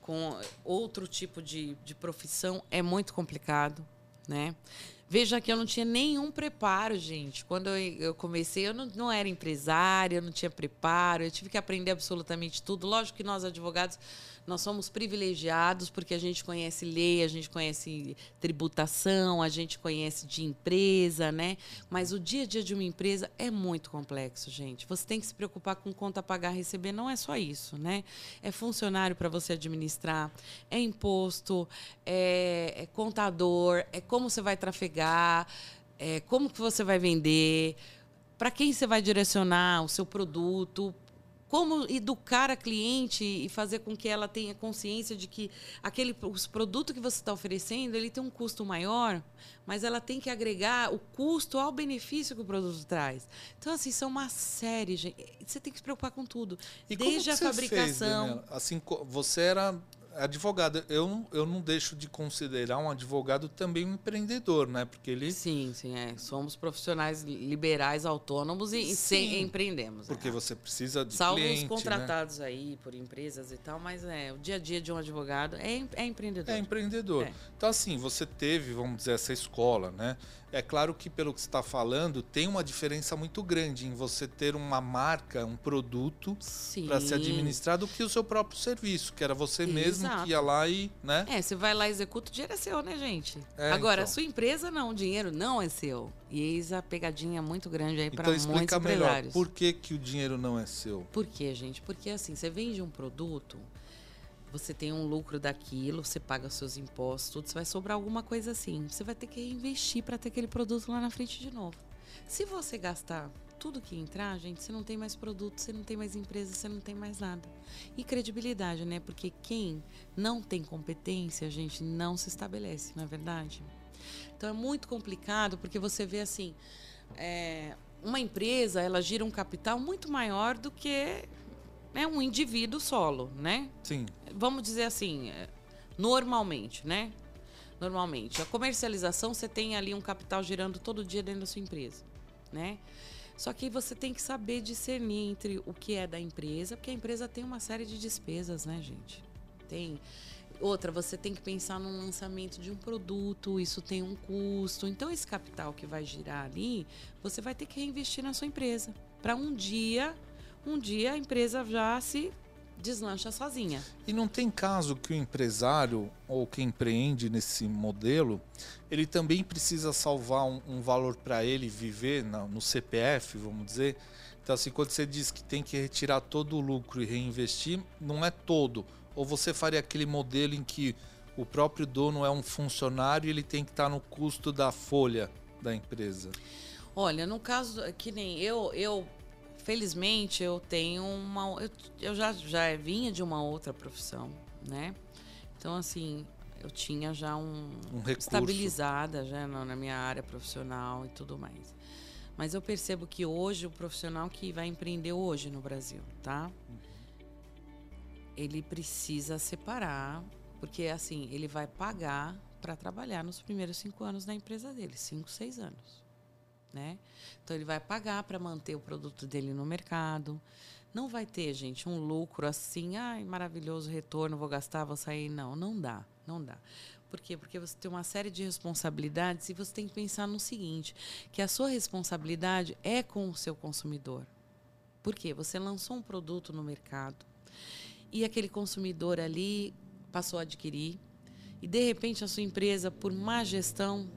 Speaker 2: com outro tipo de, de profissão é muito complicado, né? Veja que eu não tinha nenhum preparo, gente. Quando eu, comecei, eu não, não era empresária, eu não tinha preparo, eu tive que aprender absolutamente tudo. Lógico que nós, advogados, nós somos privilegiados porque a gente conhece lei, a gente conhece tributação, a gente conhece de empresa, né? Mas o dia a dia de uma empresa é muito complexo, gente. Você tem que se preocupar com conta pagar, receber, não é só isso, né? É funcionário para você administrar, é imposto, é, é contador, é como você vai trafegar, é como que você vai vender, para quem você vai direcionar o seu produto, como educar a cliente e fazer com que ela tenha consciência de que aquele os produto que você está oferecendo ele tem um custo maior, mas ela tem que agregar o custo ao benefício que o produto traz. Então assim são uma série, gente. Você tem que se preocupar com tudo,
Speaker 1: e
Speaker 2: desde a fabricação.
Speaker 1: Fez, assim, você era advogado. Eu, eu não deixo de considerar um advogado também um empreendedor, né? Porque ele.
Speaker 2: Sim, sim, é. Somos profissionais liberais, autônomos e, e empreendemos.
Speaker 1: Porque
Speaker 2: né?
Speaker 1: você precisa de
Speaker 2: Salvo
Speaker 1: cliente,
Speaker 2: os
Speaker 1: né?
Speaker 2: contratados né? aí por empresas e tal, mas é, o dia a dia de um advogado é, é empreendedor.
Speaker 1: É empreendedor. É. Então, assim, você teve, vamos dizer, essa escola, né? É claro que, pelo que você está falando, tem uma diferença muito grande em você ter uma marca, um produto para ser administrado que o seu próprio serviço, que era você Exato. mesmo que ia lá e. Né?
Speaker 2: É, você vai lá e executa, o dinheiro é seu, né, gente? É, Agora, então. a sua empresa não, o dinheiro não é seu. E eis a pegadinha muito grande aí para então, muitos empresários. Melhor,
Speaker 1: por que, que o dinheiro não é seu?
Speaker 2: Por quê, gente? Porque assim, você vende um produto você tem um lucro daquilo, você paga os seus impostos, tudo, você vai sobrar alguma coisa assim. Você vai ter que investir para ter aquele produto lá na frente de novo. Se você gastar tudo que entrar, gente, você não tem mais produto, você não tem mais empresa, você não tem mais nada. E credibilidade, né? Porque quem não tem competência, gente, não se estabelece, não é verdade? Então é muito complicado porque você vê assim, é, uma empresa ela gira um capital muito maior do que é um indivíduo solo, né?
Speaker 1: Sim.
Speaker 2: Vamos dizer assim, é, normalmente, né? Normalmente. A comercialização, você tem ali um capital girando todo dia dentro da sua empresa, né? Só que você tem que saber discernir entre o que é da empresa, porque a empresa tem uma série de despesas, né, gente? Tem. Outra, você tem que pensar no lançamento de um produto, isso tem um custo. Então, esse capital que vai girar ali, você vai ter que reinvestir na sua empresa. Para um dia um dia a empresa já se deslancha sozinha.
Speaker 1: E não tem caso que o empresário ou quem empreende nesse modelo, ele também precisa salvar um, um valor para ele viver na, no CPF, vamos dizer. Então, assim, quando você diz que tem que retirar todo o lucro e reinvestir, não é todo. Ou você faria aquele modelo em que o próprio dono é um funcionário e ele tem que estar no custo da folha da empresa?
Speaker 2: Olha, no caso que nem eu, eu felizmente eu tenho uma eu, eu, já já vinha de uma outra profissão né? Então assim eu tinha já um,
Speaker 1: um
Speaker 2: estabilizada já na, na, minha área profissional e tudo mais. Mas eu percebo que hoje o profissional que vai empreender hoje no Brasil tá? Ele precisa separar porque assim ele vai pagar para trabalhar nos primeiros cinco anos da empresa dele, cinco, seis anos. Né? Então ele vai pagar para manter o produto dele no mercado. Não vai ter, gente, um lucro assim, ai, maravilhoso retorno, vou gastar, vou sair. Não, não dá, não dá. Por quê? Porque você tem uma série de responsabilidades e você tem que pensar no seguinte, que a sua responsabilidade é com o seu consumidor. Por quê? Você lançou um produto no mercado e aquele consumidor ali passou a adquirir e de repente a sua empresa, por má gestão,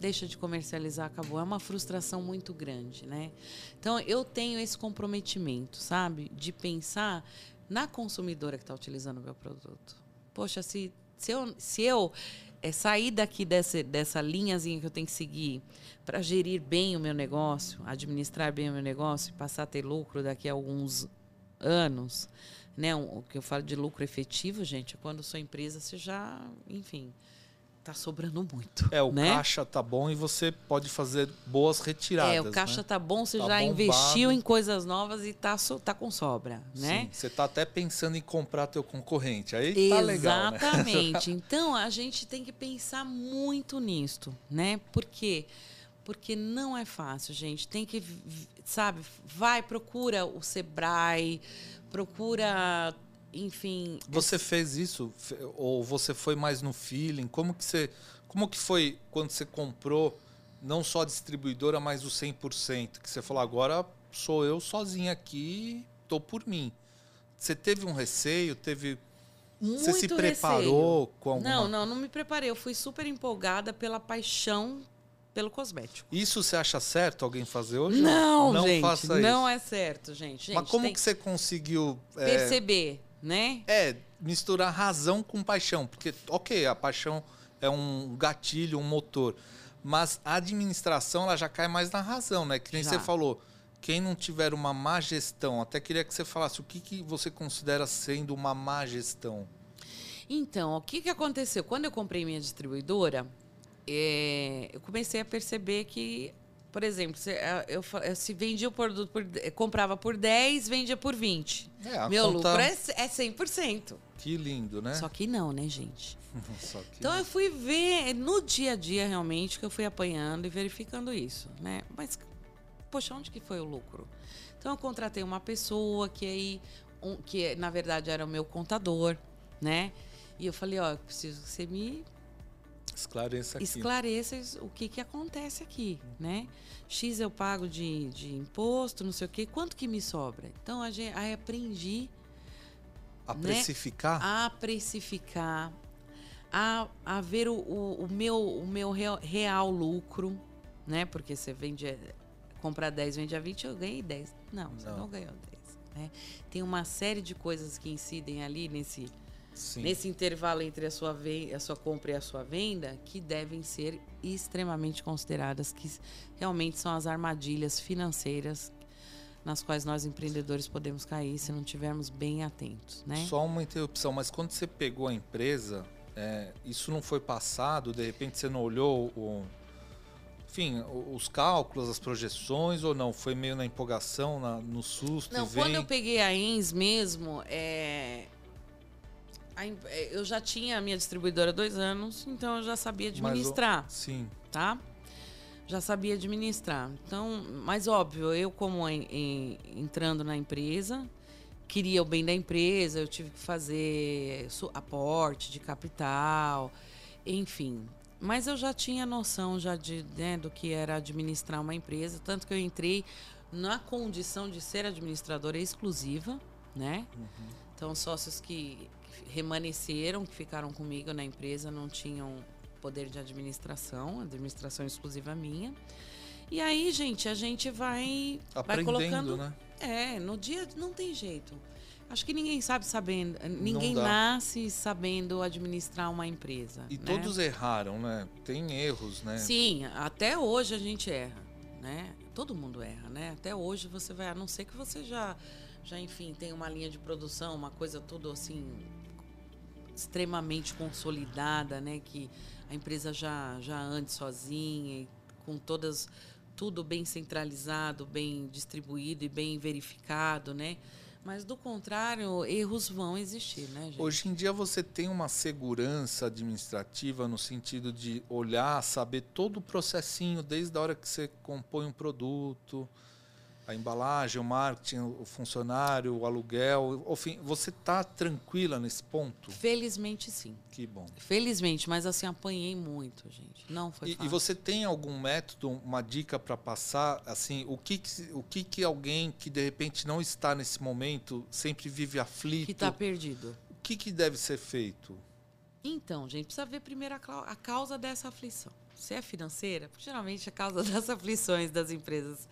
Speaker 2: deixa de comercializar, acabou. É uma frustração muito grande, né? Então eu tenho esse comprometimento, sabe, de pensar na consumidora que está utilizando o meu produto. Poxa, se se eu, se eu é, sair daqui dessa, dessa linhazinha que eu tenho que seguir para gerir bem o meu negócio, administrar bem o meu negócio e passar a ter lucro daqui a alguns anos, né? O que eu falo de lucro efetivo, gente, é quando sua empresa você já, enfim, tá sobrando muito.
Speaker 1: É, o
Speaker 2: né?
Speaker 1: caixa tá bom e você pode fazer boas retiradas.
Speaker 2: É, o caixa
Speaker 1: né?
Speaker 2: tá bom, você
Speaker 1: tá
Speaker 2: já
Speaker 1: bombado.
Speaker 2: investiu em coisas novas e tá, tá com sobra, né?
Speaker 1: Sim, você tá até pensando em comprar teu concorrente. Aí tá legal, né?
Speaker 2: Exatamente. [laughs] então a gente tem que pensar muito nisto, né? Por quê? Porque não é fácil, gente. Tem que, sabe, vai, procura o Sebrae, procura enfim.
Speaker 1: Você fez isso ou você foi mais no feeling? Como que você, como que foi quando você comprou não só a distribuidora, mas o 100%, que você falou agora sou eu sozinho aqui, tô por mim. Você teve um receio, teve
Speaker 2: Muito
Speaker 1: você se preparou
Speaker 2: receio.
Speaker 1: com alguma
Speaker 2: Não, não, não me preparei. Eu fui super empolgada pela paixão pelo cosmético.
Speaker 1: Isso você acha certo alguém fazer hoje?
Speaker 2: Não,
Speaker 1: não
Speaker 2: gente,
Speaker 1: faça
Speaker 2: não
Speaker 1: isso.
Speaker 2: é certo, gente. gente
Speaker 1: Mas como
Speaker 2: tem
Speaker 1: que você conseguiu é,
Speaker 2: perceber, né?
Speaker 1: É, misturar razão com paixão. Porque, ok, a paixão é um gatilho, um motor. Mas a administração ela já cai mais na razão, né? Que nem
Speaker 2: Já.
Speaker 1: você falou. Quem não tiver uma má gestão, até queria que você falasse o que, que você considera sendo uma má gestão.
Speaker 2: Então, o que, que aconteceu? Quando eu comprei minha distribuidora, é, eu comecei a perceber que, por exemplo, se, eh, eu, eu se vendia o produto, por, eh, comprava por 10, vendia por 20.
Speaker 1: É,
Speaker 2: Meu
Speaker 1: conta-
Speaker 2: lucro é, é 100%.
Speaker 1: Que lindo, né?
Speaker 2: Só que não, né, gente? [laughs] Então eu fui ver no dia a dia realmente que eu fui apanhando e verificando isso, né? Mas poxa, onde que foi o lucro? Então eu contratei uma pessoa que aí um- que na verdade era o meu contador, né? E eu falei, ó, eu preciso que você me
Speaker 1: Esclareça aqui.
Speaker 2: esclareça o que que acontece aqui, né? X eu pago de, de imposto, não sei o quê, quanto que me sobra? Então a gente, aí aprendi
Speaker 1: a
Speaker 2: né?
Speaker 1: precificar?
Speaker 2: a precificar, a, a ver o, o, o meu, o meu real, real lucro, né? Porque você vende, compra 10, vende a 20, eu ganhei 10. Não, você
Speaker 1: Não.
Speaker 2: não ganhou 10. Né? Tem uma série de coisas que incidem ali nesse,
Speaker 1: Sim.
Speaker 2: nesse intervalo entre a sua, a sua compra e a sua venda que devem ser extremamente consideradas, que realmente são as armadilhas financeiras nas quais nós empreendedores podemos cair se não tivermos bem atentos, né?
Speaker 1: Só uma interrupção, mas quando você pegou a empresa, é, isso não foi passado? De repente você não olhou o, enfim, os cálculos, as projeções ou não? Foi meio na empolgação, na- no susto
Speaker 2: Não,
Speaker 1: vem...
Speaker 2: quando eu peguei a ENS mesmo, é, eu já tinha a minha distribuidora há dois anos, então eu já sabia
Speaker 1: Mas
Speaker 2: administrar,
Speaker 1: Sim,
Speaker 2: tá? Já sabia administrar. Então, mas óbvio, eu como em- em- entrando na empresa, queria o bem da empresa, eu tive que fazer aporte de capital, enfim. Mas eu já tinha noção já de, né, do que era administrar uma empresa, tanto que eu entrei na condição de ser administradora exclusiva, né? Então, sócios que, que remanesceram, que ficaram comigo na empresa, não tinham poder de administração, administração exclusiva minha. E aí, gente, a gente vai, vai colocando.
Speaker 1: né?
Speaker 2: É, no dia não tem jeito. Acho que ninguém sabe sabendo, ninguém nasce sabendo administrar uma empresa.
Speaker 1: E
Speaker 2: né?
Speaker 1: todos erraram, né? Tem erros, né?
Speaker 2: Sim, até hoje a gente erra, né? Todo mundo erra, né? Até hoje você vai, a não ser que você já, já enfim, tem uma linha de produção, uma coisa tudo assim extremamente consolidada, né? Que a empresa já já ande sozinha, com todas tudo bem centralizado, bem distribuído e bem verificado, né? Mas do contrário, erros vão existir, né, gente?
Speaker 1: Hoje em dia você tem uma segurança administrativa no sentido de olhar, saber todo o processinho, desde a hora que você compõe um produto, a embalagem, o marketing, o funcionário, o aluguel, enfim, você está tranquila nesse ponto?
Speaker 2: Felizmente sim.
Speaker 1: Que bom.
Speaker 2: Felizmente, mas assim apanhei muito, gente. Não foi
Speaker 1: e,
Speaker 2: fácil.
Speaker 1: E você tem algum método, uma dica para passar, assim, o que, que o que, que alguém que de repente não está nesse momento sempre vive aflito?
Speaker 2: Que está perdido.
Speaker 1: O que, que deve ser feito?
Speaker 2: Então, gente, precisa ver primeiro a, causa dessa aflição. Se é financeira, porque geralmente a causa [laughs] das aflições das empresas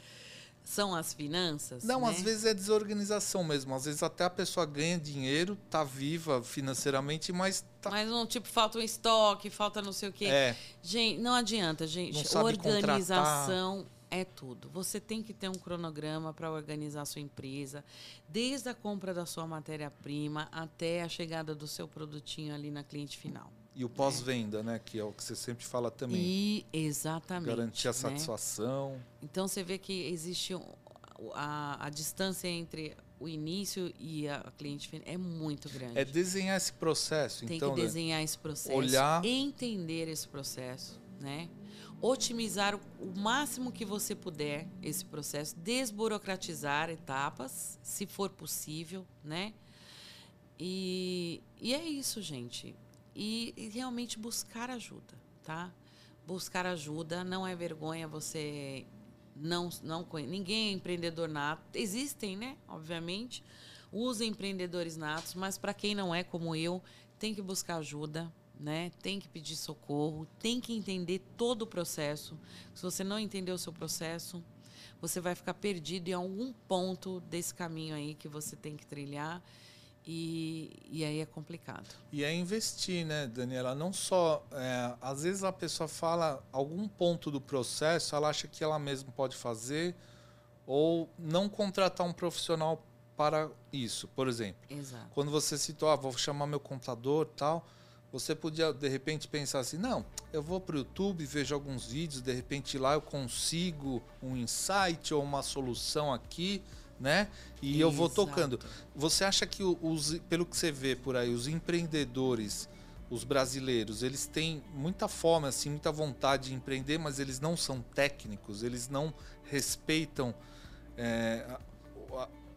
Speaker 2: são as finanças?
Speaker 1: Não,
Speaker 2: né?
Speaker 1: às vezes é desorganização mesmo. Às vezes até a pessoa ganha dinheiro, tá viva financeiramente, mas tá...
Speaker 2: Mas não, tipo, falta um estoque, falta não sei o quê.
Speaker 1: É.
Speaker 2: Gente, não adianta, gente.
Speaker 1: Não
Speaker 2: Organização contratar. é tudo. Você tem que ter um cronograma para organizar a sua empresa, desde a compra da sua matéria-prima até a chegada do seu produtinho ali na cliente final.
Speaker 1: E o pós-venda, né? Que é o que você sempre fala também.
Speaker 2: E exatamente.
Speaker 1: Garantir a
Speaker 2: né?
Speaker 1: satisfação.
Speaker 2: Então você vê que existe a, a distância entre o início e a cliente final é muito grande.
Speaker 1: É desenhar esse processo.
Speaker 2: Tem
Speaker 1: então,
Speaker 2: que desenhar esse processo.
Speaker 1: Olhar.
Speaker 2: Entender esse processo, né? Otimizar o, o máximo que você puder esse processo, desburocratizar etapas, se for possível, né? E, e é isso, gente e, e realmente buscar ajuda, tá? Buscar ajuda não é vergonha você não não ninguém é empreendedor nato. Existem, né? Obviamente, usa empreendedores natos, mas para quem não é como eu, tem que buscar ajuda, né? Tem que pedir socorro, tem que entender todo o processo. Se você não entender o seu processo, você vai ficar perdido em algum ponto desse caminho aí que você tem que trilhar. E, e aí é complicado.
Speaker 1: E é investir, né, Daniela? Não só. É, às vezes a pessoa fala algum ponto do processo, ela acha que ela mesma pode fazer, ou não contratar um profissional para isso. Por exemplo,
Speaker 2: Exato.
Speaker 1: quando você citou, ah, vou chamar meu contador tal, você podia de repente pensar assim: não, eu vou para o YouTube, vejo alguns vídeos, de repente lá eu consigo um insight ou uma solução aqui né? E Exato. eu vou tocando. Você acha que os, pelo que você vê por aí, os empreendedores, os brasileiros, eles têm muita fome, assim, muita vontade de empreender, mas eles não são técnicos, eles não respeitam é,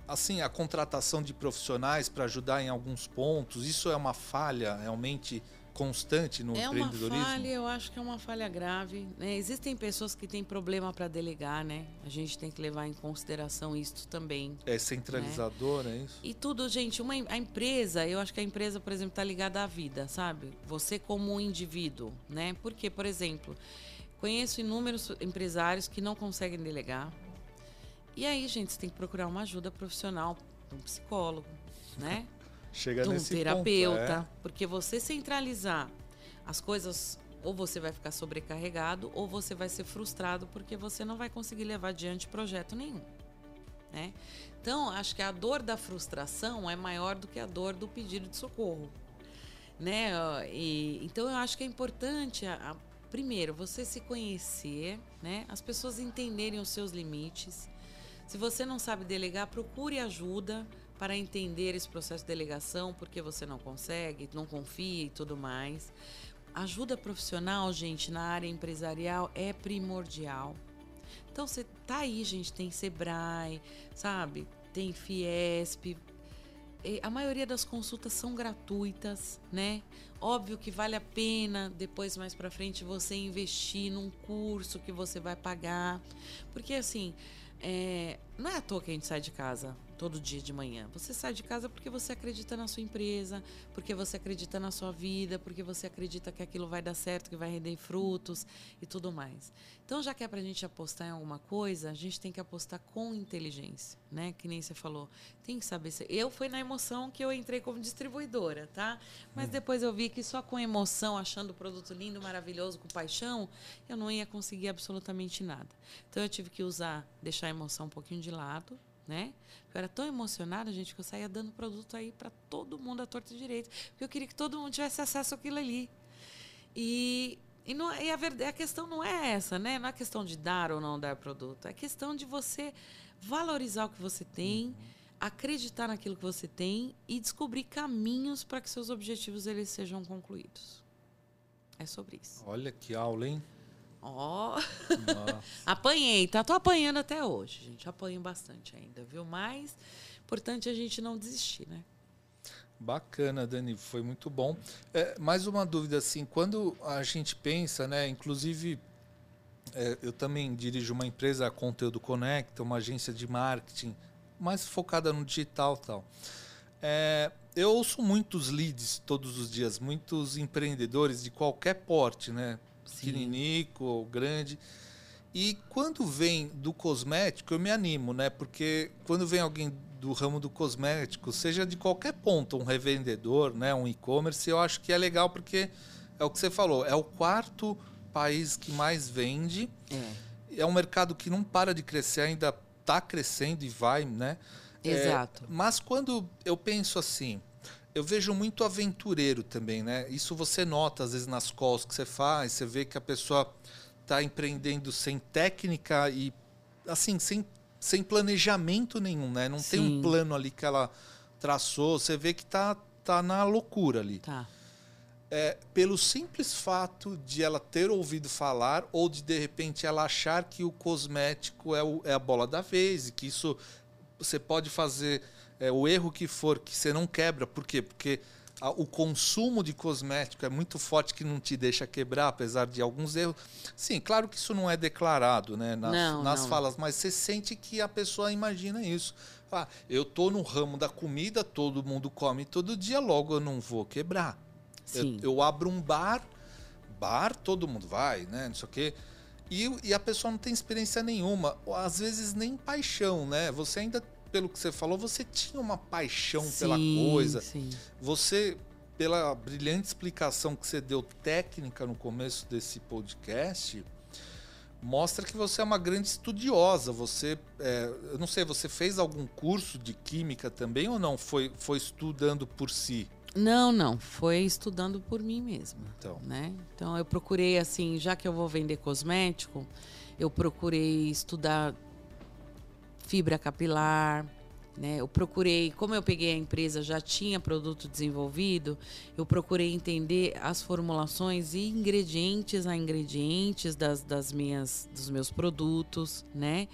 Speaker 1: assim a contratação de profissionais para ajudar em alguns pontos. Isso é uma falha realmente constante no
Speaker 2: é
Speaker 1: empreendedorismo?
Speaker 2: É uma falha, eu acho que é uma falha grave. Né? Existem pessoas que têm problema para delegar, né? A gente tem que levar em consideração isso também.
Speaker 1: É centralizador, né? é isso?
Speaker 2: E tudo, gente, uma, a empresa, eu acho que a empresa, por exemplo, está ligada à vida, sabe? Você como um indivíduo, né? Porque, por exemplo, conheço inúmeros empresários que não conseguem delegar. E aí, gente, você tem que procurar uma ajuda profissional, um psicólogo, né? [laughs]
Speaker 1: Chega
Speaker 2: de um
Speaker 1: nesse
Speaker 2: terapeuta,
Speaker 1: ponto, é.
Speaker 2: porque você centralizar as coisas ou você vai ficar sobrecarregado ou você vai ser frustrado porque você não vai conseguir levar adiante projeto nenhum. Né? Então, acho que a dor da frustração é maior do que a dor do pedido de socorro. Né? E, então, eu acho que é importante, a, a, primeiro, você se conhecer, né? as pessoas entenderem os seus limites. Se você não sabe delegar, procure ajuda para entender esse processo de delegação, porque você não consegue, não confia e tudo mais. Ajuda profissional, gente, na área empresarial é primordial. Então você tá aí, gente, tem Sebrae, sabe? Tem Fiesp. A maioria das consultas são gratuitas, né? Óbvio que vale a pena depois mais para frente você investir num curso que você vai pagar, porque assim, é, não é à toa que a gente sai de casa todo dia de manhã. Você sai de casa porque você acredita na sua empresa, porque você acredita na sua vida, porque você acredita que aquilo vai dar certo, que vai render frutos e tudo mais. Então, já que é para a gente apostar em alguma coisa, a gente tem que apostar com inteligência, né? Que nem você falou. Tem que saber se. Eu fui na emoção que eu entrei como distribuidora, tá? Mas hum. depois eu vi que só com emoção, achando o produto lindo, maravilhoso, com paixão, eu não ia conseguir absolutamente nada. Então, eu tive que usar, deixar a emoção um pouquinho de lado, né? Eu era tão emocionada, gente, que eu saía dando produto aí para todo mundo à torta direito, porque eu queria que todo mundo tivesse acesso àquilo ali. E, e, não, e a, verdade, a questão não é essa, né? Não é questão de dar ou não dar produto, é questão de você valorizar o que você tem, acreditar naquilo que você tem e descobrir caminhos para que seus objetivos eles sejam concluídos. É sobre isso.
Speaker 1: Olha que aula, hein?
Speaker 2: Ó, oh. [laughs] apanhei, tá? Tô apanhando até hoje, gente. Apanho bastante ainda, viu? Mas importante a gente não desistir, né?
Speaker 1: Bacana, Dani, foi muito bom. É, mais uma dúvida, assim, quando a gente pensa, né, inclusive é, eu também dirijo uma empresa, a Conteúdo Conecta, uma agência de marketing, mais focada no digital tal. É, eu ouço muitos leads todos os dias, muitos empreendedores de qualquer porte, né? Pequeninico ou grande. E quando vem do cosmético, eu me animo, né? Porque quando vem alguém do ramo do cosmético, seja de qualquer ponto, um revendedor, né, um e-commerce, eu acho que é legal porque é o que você falou, é o quarto país que mais vende. É, é um mercado que não para de crescer, ainda está crescendo e vai, né?
Speaker 2: É, Exato.
Speaker 1: É, mas quando eu penso assim, eu vejo muito aventureiro também, né? Isso você nota às vezes nas calls que você faz, você vê que a pessoa está empreendendo sem técnica e assim, sem sem planejamento nenhum, né? Não Sim. tem um plano ali que ela traçou. Você vê que tá, tá na loucura ali.
Speaker 2: Tá.
Speaker 1: É, pelo simples fato de ela ter ouvido falar ou de de repente ela achar que o cosmético é, o, é a bola da vez e que isso você pode fazer é, o erro que for que você não quebra. Por quê? Porque o consumo de cosmético é muito forte que não te deixa quebrar, apesar de alguns erros. Sim, claro que isso não é declarado né, nas, não, nas não. falas, mas você sente que a pessoa imagina isso. Ah, eu tô no ramo da comida, todo mundo come todo dia, logo eu não vou quebrar. Eu, eu, abro um bar, bar todo mundo vai, né? Não sei o quê. E, e a pessoa não tem experiência nenhuma, às vezes nem paixão, né? Você ainda pelo que você falou, você tinha uma paixão sim, pela coisa. Sim. Você, pela brilhante explicação que você deu técnica no começo desse podcast, mostra que você é uma grande estudiosa. Você, é, eu não sei, você fez algum curso de química também ou não? Foi, foi estudando por si?
Speaker 2: Não, não, foi estudando por mim mesma. Então. Né? então eu procurei assim, já que eu vou vender cosmético, eu procurei estudar fibra capilar. Né? Eu procurei, como eu peguei a empresa, já tinha produto desenvolvido, eu procurei entender as formulações e ingredientes a ingredientes das, das minhas, dos meus produtos, né?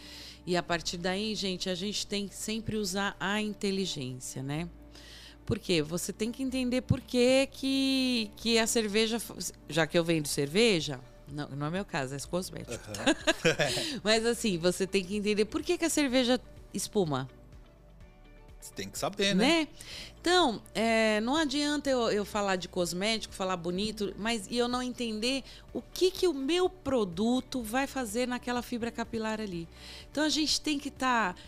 Speaker 2: E a partir daí, gente, a gente tem que sempre usar a inteligência, né? Porque você tem que entender por que, que, que a cerveja, já que eu vendo cerveja, não, não é meu caso, é cosmético. Uhum. [laughs] Mas assim, você tem que entender por que, que a cerveja espuma.
Speaker 1: Você tem que saber, né? né?
Speaker 2: Então, é, não adianta eu, eu falar de cosmético, falar bonito, mas e eu não entender o que, que o meu produto vai fazer naquela fibra capilar ali. Então, a gente tem que estar tá,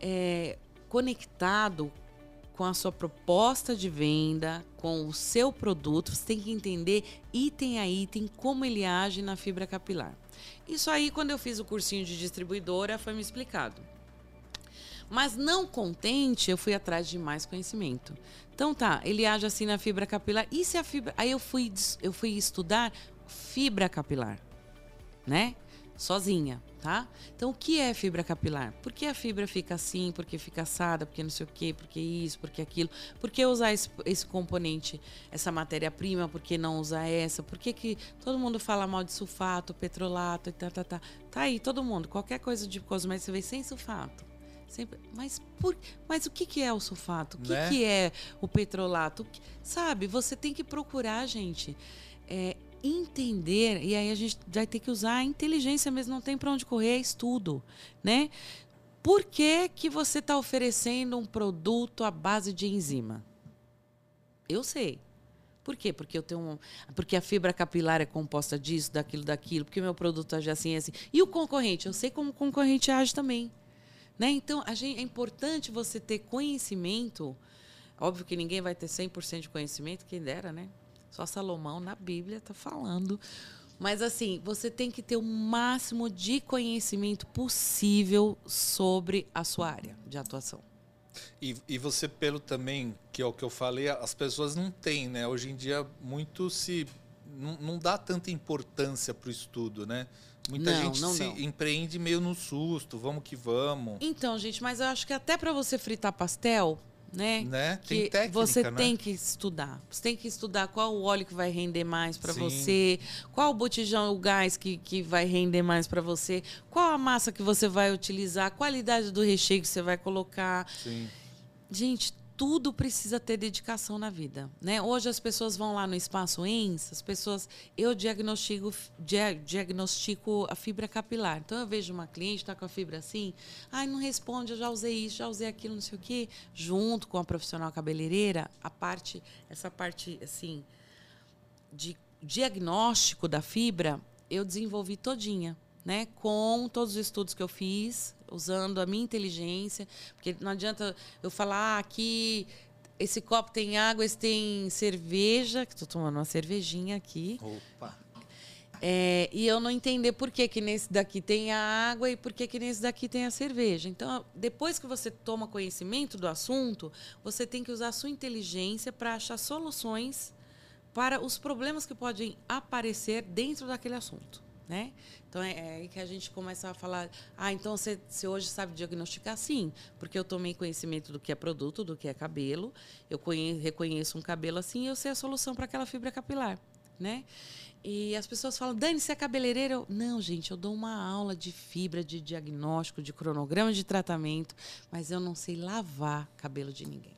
Speaker 2: é, conectado com a sua proposta de venda, com o seu produto, você tem que entender item a item como ele age na fibra capilar. Isso aí, quando eu fiz o cursinho de distribuidora, foi me explicado. Mas não contente, eu fui atrás de mais conhecimento. Então tá, ele age assim na fibra capilar. E se a fibra. Aí eu fui, eu fui estudar fibra capilar, né? Sozinha tá? Então, o que é fibra capilar? Por que a fibra fica assim? Por que fica assada? Por que não sei o quê? Por que isso? Por que aquilo? Por que usar esse, esse componente, essa matéria-prima? Por que não usar essa? Por que, que todo mundo fala mal de sulfato, petrolato e tá, tá, tá? Tá aí, todo mundo. Qualquer coisa de cosmético você vê sem sulfato. Sempre, mas, por, mas o que, que é o sulfato? O que, né? que é o petrolato? Que, sabe, você tem que procurar, gente. É, entender, e aí a gente vai ter que usar a inteligência mesmo, não tem para onde correr, é estudo, né? Por que, que você está oferecendo um produto à base de enzima? Eu sei. Por quê? Porque eu tenho um, porque a fibra capilar é composta disso, daquilo, daquilo, porque meu produto age assim, assim. E o concorrente, eu sei como o concorrente age também. Né? Então, gente, é importante você ter conhecimento. Óbvio que ninguém vai ter 100% de conhecimento, quem dera, né? Só Salomão na Bíblia está falando. Mas assim, você tem que ter o máximo de conhecimento possível sobre a sua área de atuação.
Speaker 1: E, e você, pelo também, que é o que eu falei, as pessoas não têm, né? Hoje em dia, muito se. Não, não dá tanta importância para o estudo, né? Muita
Speaker 2: Não,
Speaker 1: gente
Speaker 2: não
Speaker 1: se
Speaker 2: dão.
Speaker 1: empreende meio no susto, vamos que vamos.
Speaker 2: Então, gente, mas eu acho que até para você fritar pastel, né?
Speaker 1: Né? Tem
Speaker 2: que
Speaker 1: técnica,
Speaker 2: você
Speaker 1: né?
Speaker 2: tem que estudar. Você tem que estudar qual o óleo que vai render mais para você, qual o botijão, o gás que, que vai render mais para você, qual a massa que você vai utilizar, a qualidade do recheio que você vai colocar.
Speaker 1: Sim.
Speaker 2: Gente, tudo precisa ter dedicação na vida, né? Hoje as pessoas vão lá no espaço ENS, as pessoas, eu diagnostico, dia- diagnostico a fibra capilar. Então eu vejo uma cliente tá com a fibra assim, ai não responde, eu já usei isso, já usei aquilo, não sei o quê, junto com a profissional cabeleireira, a parte, essa parte assim de diagnóstico da fibra, eu desenvolvi todinha, né? Com todos os estudos que eu fiz, usando a minha inteligência, porque não adianta eu falar ah, aqui esse copo tem água, esse tem cerveja, que estou tomando uma cervejinha aqui,
Speaker 1: Opa.
Speaker 2: é, e eu não entender por que, que nesse daqui tem a água e por que, que nesse daqui tem a cerveja. Então, depois que você toma conhecimento do assunto, você tem que usar a sua inteligência para achar soluções para os problemas que podem aparecer dentro daquele assunto. Né? Então é, é aí que a gente começa a falar, ah, então você, você hoje sabe diagnosticar? Sim, porque eu tomei conhecimento do que é produto, do que é cabelo, eu conhe- reconheço um cabelo assim e eu sei a solução para aquela fibra capilar, né? E as pessoas falam, Dani, você é cabeleireira? Não, gente, eu dou uma aula de fibra, de diagnóstico, de cronograma de tratamento, mas eu não sei lavar cabelo de ninguém.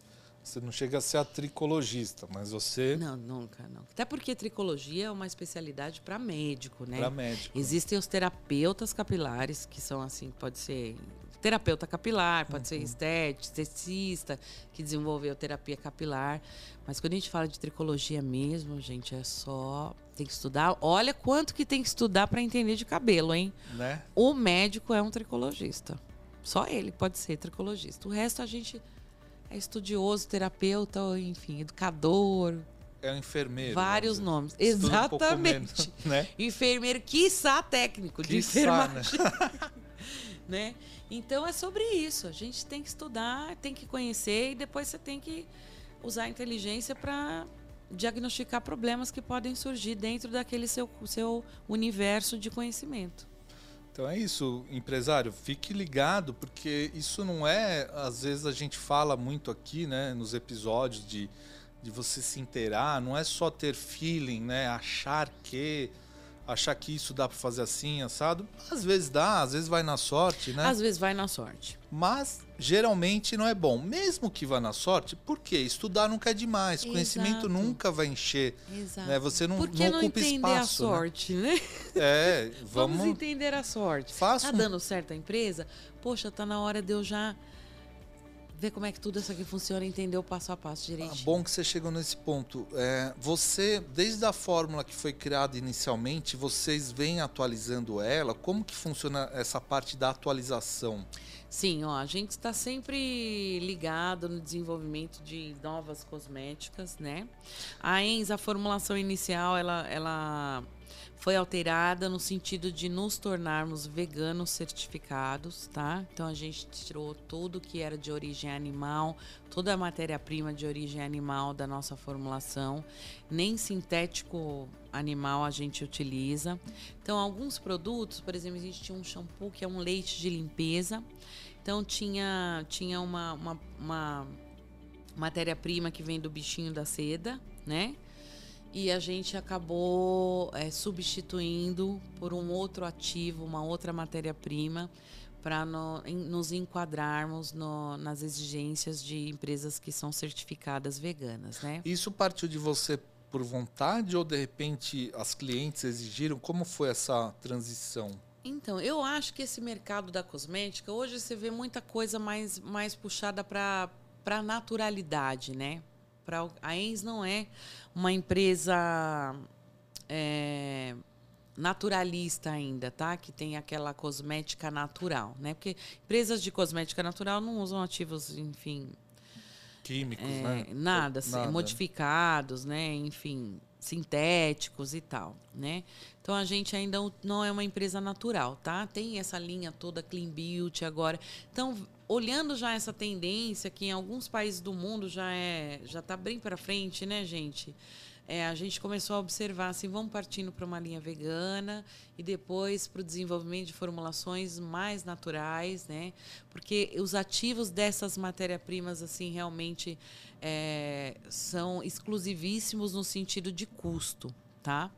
Speaker 1: Você não chega a ser a tricologista, mas você
Speaker 2: Não, nunca, não. Até porque tricologia é uma especialidade para médico, né?
Speaker 1: para médico.
Speaker 2: Existem os terapeutas capilares, que são assim, pode ser terapeuta capilar, pode ser estético, esteticista, que desenvolveu terapia capilar. Mas quando a gente fala de tricologia mesmo, gente, é só. Tem que estudar. Olha quanto que tem que estudar para entender de cabelo, hein?
Speaker 1: Né?
Speaker 2: O médico é um tricologista. Só ele pode ser tricologista. O resto a gente é estudioso, terapeuta, enfim, educador,
Speaker 1: É um enfermeiro.
Speaker 2: vários
Speaker 1: vamos
Speaker 2: nomes.
Speaker 1: dizer. Estuda um
Speaker 2: Exatamente.
Speaker 1: menos, né? [laughs]
Speaker 2: Enfermeiro, quiçá técnico de
Speaker 1: Quiçá,
Speaker 2: enfermagem. [laughs] né? Então é sobre isso. A gente tem que estudar, tem que conhecer e depois você tem que usar a inteligência para diagnosticar problemas que podem surgir dentro daquele seu, seu universo de conhecimento.
Speaker 1: Então é isso, empresário, fique ligado, porque isso não é, às vezes a gente fala muito aqui, né, nos episódios de, de você se inteirar, não é só ter feeling, né, achar que, achar que isso dá para fazer assim, assado. Às vezes dá, às vezes vai na sorte, né?
Speaker 2: Às vezes vai na sorte.
Speaker 1: Mas geralmente não é bom. Mesmo que vá na sorte, por quê? Estudar nunca é demais, conhecimento
Speaker 2: Exato.
Speaker 1: nunca vai encher.
Speaker 2: Exato.
Speaker 1: Né? Você não,
Speaker 2: Por que
Speaker 1: não
Speaker 2: não,
Speaker 1: ocupa
Speaker 2: entender
Speaker 1: espaço.
Speaker 2: a
Speaker 1: né?
Speaker 2: sorte, né?
Speaker 1: É, [laughs]
Speaker 2: Vamos,
Speaker 1: vamos.
Speaker 2: entender a sorte.
Speaker 1: Faça
Speaker 2: Tá dando certo a empresa? Poxa, tá na hora de eu já ver como é que tudo isso aqui funciona e entender o passo a passo
Speaker 1: Ah,
Speaker 2: direitinho.
Speaker 1: bom que você chegou nesse ponto. É, você, desde a fórmula que foi criada inicialmente, vocês vêm atualizando ela? Como que funciona essa parte da atualização?
Speaker 2: Sim, ó, a gente está sempre ligado no desenvolvimento de novas cosméticas, né? A ENS, a formulação inicial, ela, ela foi alterada no sentido de nos tornarmos veganos certificados, tá? Então a gente tirou tudo que era de origem animal, toda a matéria-prima de origem animal da nossa formulação, nem sintético animal a gente utiliza. Então alguns produtos, por exemplo, a gente tinha um shampoo que é um leite de limpeza. Então tinha tinha uma, uma, uma matéria-prima que vem do bichinho da seda, né? E a gente acabou é, substituindo por um outro ativo, uma outra matéria-prima, para no, nos enquadrarmos no- nas exigências de empresas que são certificadas veganas, né?
Speaker 1: Isso partiu de você por vontade ou de repente as clientes exigiram? Como foi essa transição?
Speaker 2: Então, eu acho que esse mercado da cosmética, hoje você vê muita coisa mais, mais puxada para a naturalidade, né? Pra, a ENS não é uma empresa é, naturalista ainda, tá? Que tem aquela cosmética natural, né? Porque empresas de cosmética natural não usam ativos, enfim,
Speaker 1: Químicos,
Speaker 2: é,
Speaker 1: né?
Speaker 2: nada, assim,
Speaker 1: Nada.
Speaker 2: modificados, né? Enfim, sintéticos e tal, né? Então a gente ainda não é uma empresa natural, tá? Tem essa linha toda clean beauty agora. Então, olhando já essa tendência que em alguns países do mundo já é já tá bem para frente, né, gente? É, a gente começou a observar assim, vamos partindo para uma linha vegana e depois para o desenvolvimento de formulações mais naturais, né? Porque os ativos dessas matérias-primas assim realmente é, são exclusivíssimos no sentido de custo, tá?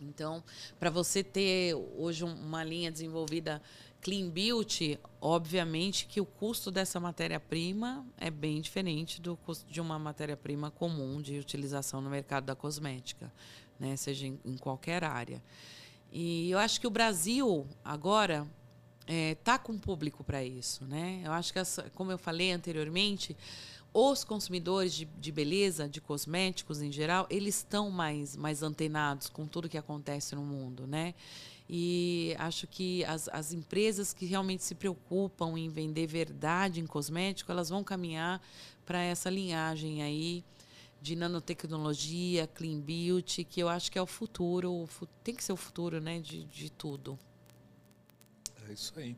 Speaker 2: Então, para você ter hoje uma linha desenvolvida Clean Beauty, obviamente que o custo dessa matéria-prima é bem diferente do custo de uma matéria-prima comum de utilização no mercado da cosmética, né? seja em, em qualquer área. E eu acho que o Brasil agora está é, tá com público para isso. Né? Eu acho que, como eu falei anteriormente, os consumidores de, de, beleza, de cosméticos em geral, eles estão mais, mais antenados com tudo que acontece no mundo, né? E acho que as, as empresas que realmente se preocupam em vender verdade em cosmético, elas vão caminhar para essa linhagem aí de nanotecnologia, clean beauty, que eu acho que é o futuro, tem que ser o futuro, né, de, de tudo.
Speaker 1: É isso aí.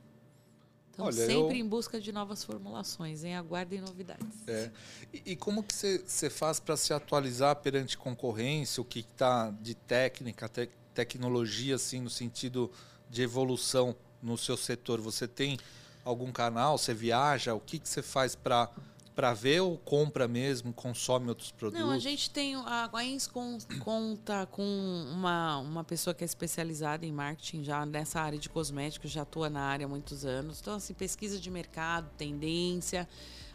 Speaker 2: Então, Olha, sempre eu... em busca de novas formulações, em aguardem novidades.
Speaker 1: É. E, e como que você faz para se atualizar perante concorrência, o que está de técnica, te, tecnologia, assim, no sentido de evolução no seu setor? Você tem algum canal? Você viaja? O que, que você faz para para ver ou compra mesmo, consome outros produtos?
Speaker 2: Não, a gente tem a Guains conta com uma, uma pessoa que é especializada em marketing já nessa área de cosméticos, já atua na área há muitos anos. Então assim, pesquisa de mercado, tendência,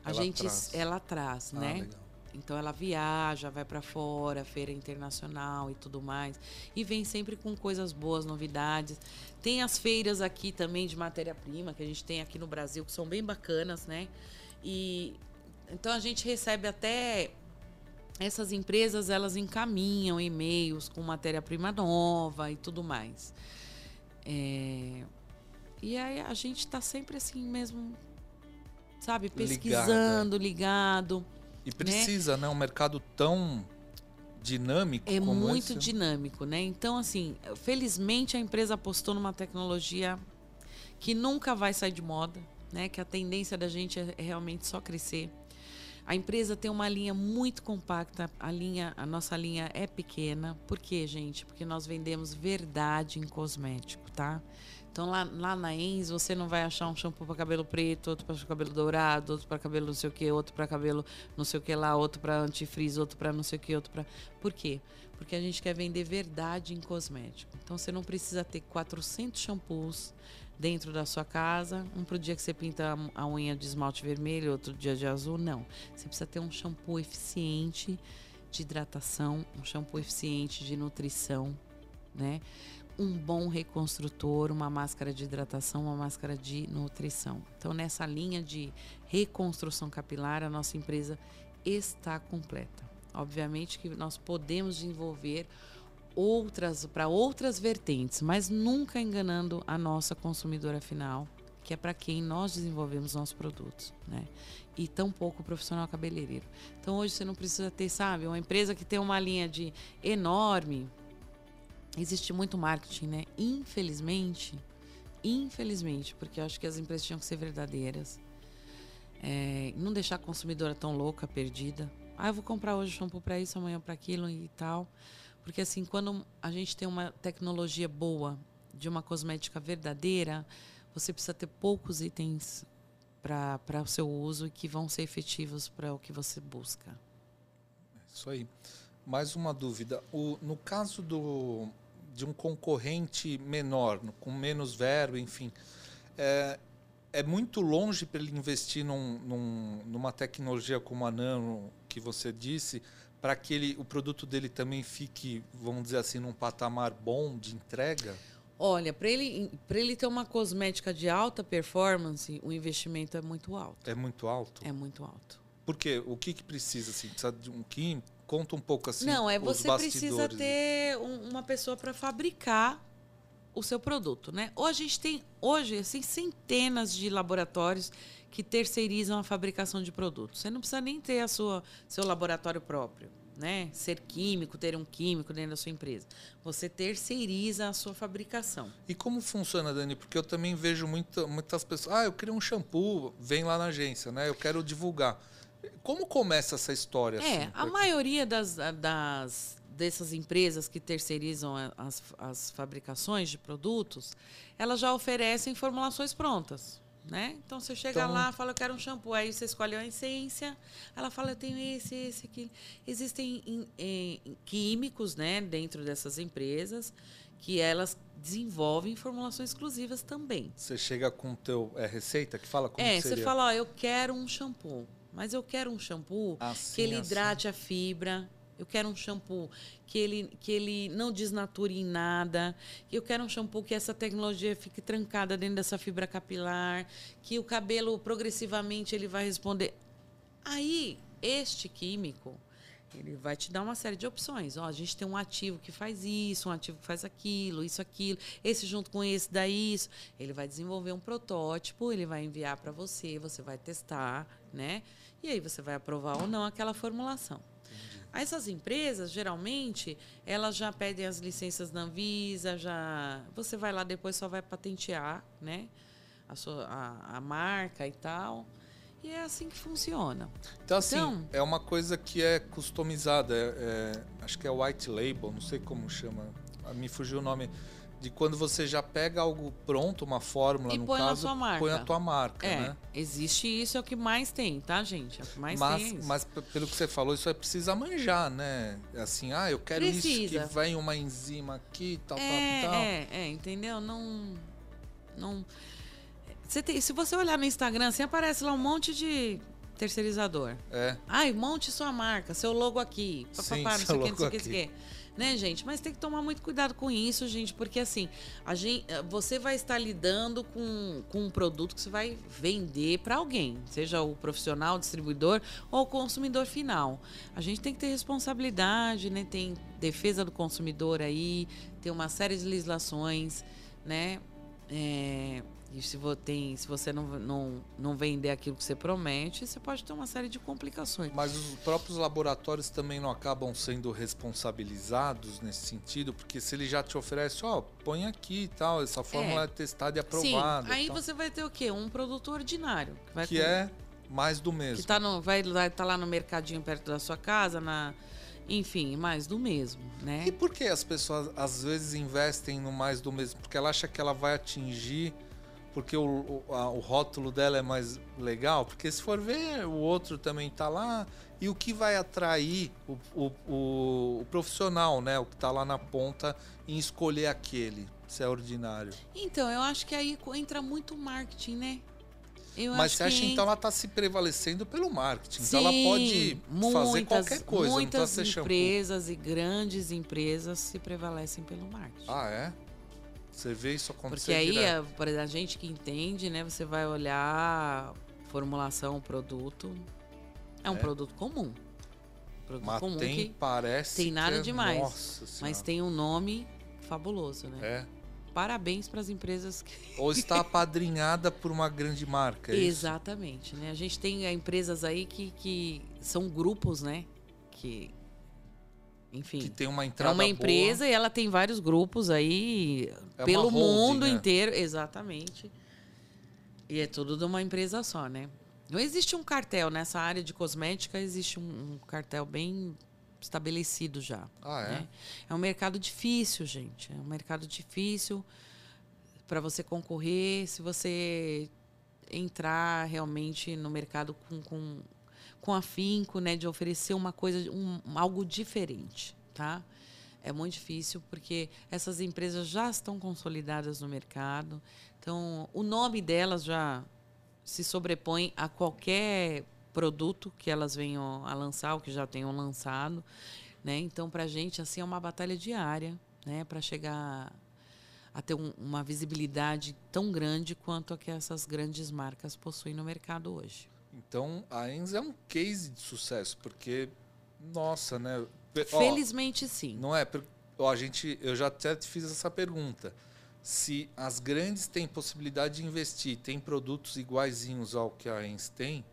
Speaker 2: a ela gente traz. ela traz, ah, né? Legal. Então ela viaja, vai para fora, feira internacional e tudo mais, e vem sempre com coisas boas, novidades. Tem as feiras aqui também de matéria-prima que a gente tem aqui no Brasil que são bem bacanas, né? E então a gente recebe até essas empresas, elas encaminham e-mails com matéria-prima nova e tudo mais. É, e aí a gente está sempre assim mesmo, sabe, pesquisando, ligado. ligado
Speaker 1: e precisa, né? né? Um mercado tão dinâmico.
Speaker 2: É muito esse. dinâmico, né? Então, assim, felizmente a empresa apostou numa tecnologia que nunca vai sair de moda, né? Que a tendência da gente é realmente só crescer. A empresa tem uma linha muito compacta, a linha, a nossa linha é pequena. Por quê, gente? Porque nós vendemos verdade em cosmético, tá? Então lá, lá na Enz você não vai achar um shampoo para cabelo preto, outro para cabelo dourado, outro para cabelo não sei o que, outro para cabelo não sei o que lá, outro para antifrizz, outro para não sei o que, outro para. Por quê? Porque a gente quer vender verdade em cosmético. Então você não precisa ter 400 shampoos dentro da sua casa, um para o dia que você pinta a unha de esmalte vermelho, outro dia de azul, não. Você precisa ter um shampoo eficiente de hidratação, um shampoo eficiente de nutrição, né? Um bom reconstrutor, uma máscara de hidratação, uma máscara de nutrição. Então, nessa linha de reconstrução capilar, a nossa empresa está completa. Obviamente que nós podemos desenvolver outras para outras vertentes, mas nunca enganando a nossa consumidora final, que é para quem nós desenvolvemos nossos produtos, né? E tão pouco profissional cabeleireiro. Então hoje você não precisa ter, sabe, uma empresa que tem uma linha de enorme, existe muito marketing, né? Infelizmente, infelizmente, porque eu acho que as empresas tinham que ser verdadeiras. É, não deixar a consumidora tão louca, perdida. Ah, eu vou comprar hoje shampoo para isso, amanhã para aquilo e tal. Porque assim, quando a gente tem uma tecnologia boa de uma cosmética verdadeira, você precisa ter poucos itens para o seu uso e que vão ser efetivos para o que você busca.
Speaker 1: Isso aí. Mais uma dúvida. O, no caso do, de um concorrente menor, com menos verbo, enfim, é, é muito longe para ele investir num, num, numa tecnologia como a Nano, que você disse, para que ele, o produto dele também fique, vamos dizer assim, num patamar bom de entrega?
Speaker 2: Olha, para ele, ele ter uma cosmética de alta performance, o investimento é muito alto.
Speaker 1: É muito alto?
Speaker 2: É muito alto.
Speaker 1: Por quê? O que, que precisa? Assim? Precisa de um químico? Conta um pouco assim.
Speaker 2: Não, é você precisa ter um, uma pessoa para fabricar o seu produto, né? Ou a gente tem hoje assim centenas de laboratórios que terceirizam a fabricação de produtos. Você não precisa nem ter a sua seu laboratório próprio, né? Ser químico, ter um químico dentro da sua empresa. Você terceiriza a sua fabricação.
Speaker 1: E como funciona, Dani? Porque eu também vejo muita, muitas pessoas, ah, eu queria um shampoo, vem lá na agência, né? Eu quero divulgar. Como começa essa história?
Speaker 2: É,
Speaker 1: assim?
Speaker 2: a maioria das, das dessas empresas que terceirizam as, as fabricações de produtos, elas já oferecem formulações prontas. Né? Então você chega então, lá, fala, eu quero um shampoo, aí você escolhe a essência, ela fala, eu tenho esse, esse, aqui. Existem em, em, químicos né, dentro dessas empresas que elas desenvolvem formulações exclusivas também.
Speaker 1: Você chega com o teu é, receita que fala como
Speaker 2: É,
Speaker 1: você
Speaker 2: fala, ó, eu quero um shampoo, mas eu quero um shampoo assim, que ele assim. hidrate a fibra, eu quero um shampoo que ele, que ele não desnature em nada. Eu quero um shampoo que essa tecnologia fique trancada dentro dessa fibra capilar, que o cabelo progressivamente ele vai responder. Aí, este químico, ele vai te dar uma série de opções. Ó, a gente tem um ativo que faz isso, um ativo que faz aquilo, isso, aquilo. Esse junto com esse dá isso. Ele vai desenvolver um protótipo, ele vai enviar para você, você vai testar, né? E aí você vai aprovar ou não aquela formulação. Essas empresas, geralmente, elas já pedem as licenças da Anvisa, já. Você vai lá depois só vai patentear, né? A, sua, a, a marca e tal. E é assim que funciona.
Speaker 1: Então, assim, então, é uma coisa que é customizada. É, é, acho que é white label, não sei como chama. Me fugiu o nome de quando você já pega algo pronto, uma fórmula,
Speaker 2: e
Speaker 1: no
Speaker 2: põe
Speaker 1: caso,
Speaker 2: a marca.
Speaker 1: põe a tua marca,
Speaker 2: é,
Speaker 1: né?
Speaker 2: Existe isso, é o que mais tem, tá, gente? É o que mais
Speaker 1: mas,
Speaker 2: tem. É
Speaker 1: mas pelo que você falou, isso é precisa manjar, né? Assim, ah, eu quero precisa. isso que vem uma enzima aqui, tal,
Speaker 2: é,
Speaker 1: tal, tal.
Speaker 2: É, é, entendeu? Não. Não. Você tem, se você olhar no Instagram, assim, aparece lá um monte de terceirizador.
Speaker 1: É.
Speaker 2: Ai, monte sua marca, seu logo aqui. Papapá, não sei o que, não sei o
Speaker 1: que,
Speaker 2: não sei o que né, gente? Mas tem que tomar muito cuidado com isso, gente, porque assim, a gente, eh, você vai estar lidando com, com um produto que você vai vender para alguém, seja o profissional, o distribuidor ou o consumidor final. A gente tem que ter responsabilidade, né? Tem defesa do consumidor aí, tem uma série de legislações, né? É, e se, tem, se você não, não, não vender aquilo que você promete, você pode ter uma série de complicações.
Speaker 1: Mas os próprios laboratórios também não acabam sendo responsabilizados nesse sentido, porque se ele já te oferece, ó, oh, põe aqui e tal, essa fórmula é, é testada e aprovada.
Speaker 2: Sim, aí você vai ter o quê? Um produto ordinário.
Speaker 1: Que, que com... é mais do mesmo.
Speaker 2: Que tá no, vai estar tá lá no mercadinho perto da sua casa, na enfim, mais do mesmo, né?
Speaker 1: E por que as pessoas às vezes investem no mais do mesmo? Porque ela acha que ela vai atingir porque o, o, a, o, rótulo dela é mais legal, porque se for ver, o outro também está lá, e o que vai atrair o, o, profissional, né? O que está lá na ponta em escolher aquele, se é ordinário.
Speaker 2: Então, eu acho que aí entra muito marketing, né?
Speaker 1: Eu Mas você acha que então ela está se prevalecendo pelo marketing? Sim, então ela pode muitas, fazer qualquer coisa.
Speaker 2: Muitas empresas e grandes empresas se prevalecem pelo marketing.
Speaker 1: Ah, é? Você vê isso acontecer
Speaker 2: Porque aí, a, por exemplo, a gente que entende, né? Você vai olhar formulação, produto. É um é. produto comum.
Speaker 1: Produto mas comum tem, que parece
Speaker 2: tem nada
Speaker 1: é,
Speaker 2: demais. Nossa mas tem um nome fabuloso, né?
Speaker 1: É.
Speaker 2: Parabéns para as empresas que.
Speaker 1: Ou [laughs] está apadrinhada por uma grande marca. É
Speaker 2: Exatamente, né? A gente tem é, empresas aí que, que são grupos, né? Que enfim.
Speaker 1: Que tem uma entrada
Speaker 2: É uma empresa
Speaker 1: boa.
Speaker 2: e ela tem vários grupos aí é pelo holding, mundo né? inteiro. Exatamente. E é tudo de uma empresa só, né? Não existe um cartel nessa área de cosmética, existe um, um cartel bem estabelecido já.
Speaker 1: Ah, é? Né?
Speaker 2: É um mercado difícil, gente. É um mercado difícil para você concorrer. Se você entrar realmente no mercado com, com com afinco, né, de oferecer uma coisa, um, algo diferente, tá? É muito difícil porque essas empresas já estão consolidadas no mercado, então o nome delas já se sobrepõe a qualquer produto que elas venham a lançar ou que já tenham lançado, né? Então para a gente assim é uma batalha diária, né, para chegar a ter um, uma visibilidade tão grande quanto a que essas grandes marcas possuem no mercado hoje.
Speaker 1: Então a Enz é um case de sucesso, porque, nossa, né?
Speaker 2: Felizmente sim.
Speaker 1: Não é? Ó, a gente, eu já até te fiz essa pergunta. Se as grandes têm possibilidade de investir, têm produtos iguaizinhos ao que a Enz tem,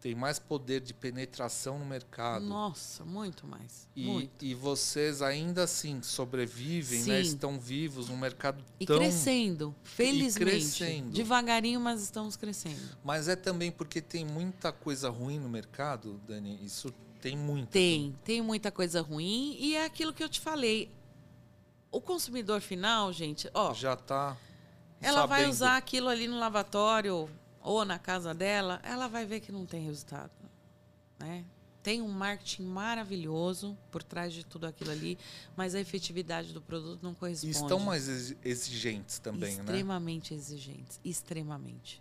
Speaker 1: tem mais poder de penetração no mercado.
Speaker 2: Nossa, muito mais.
Speaker 1: E,
Speaker 2: muito.
Speaker 1: e vocês ainda assim sobrevivem, né? Estão vivos num mercado
Speaker 2: E
Speaker 1: tão.
Speaker 2: crescendo, felizmente.
Speaker 1: crescendo.
Speaker 2: Devagarinho, mas estamos crescendo.
Speaker 1: Mas é também porque tem muita coisa ruim no mercado, Dani. Isso tem muita.
Speaker 2: Tem, tem muita coisa ruim e é aquilo que eu te falei. O consumidor final, gente, ó,
Speaker 1: Já tá.
Speaker 2: ela vai
Speaker 1: sabendo.
Speaker 2: usar aquilo ali no lavatório ou na casa dela, ela vai ver que não tem resultado, né? Tem um marketing maravilhoso por trás de tudo aquilo ali, mas a efetividade do produto não
Speaker 1: E
Speaker 2: corresponde.
Speaker 1: estão mais exi- exigentes também, né?
Speaker 2: extremamente exigentes, extremamente.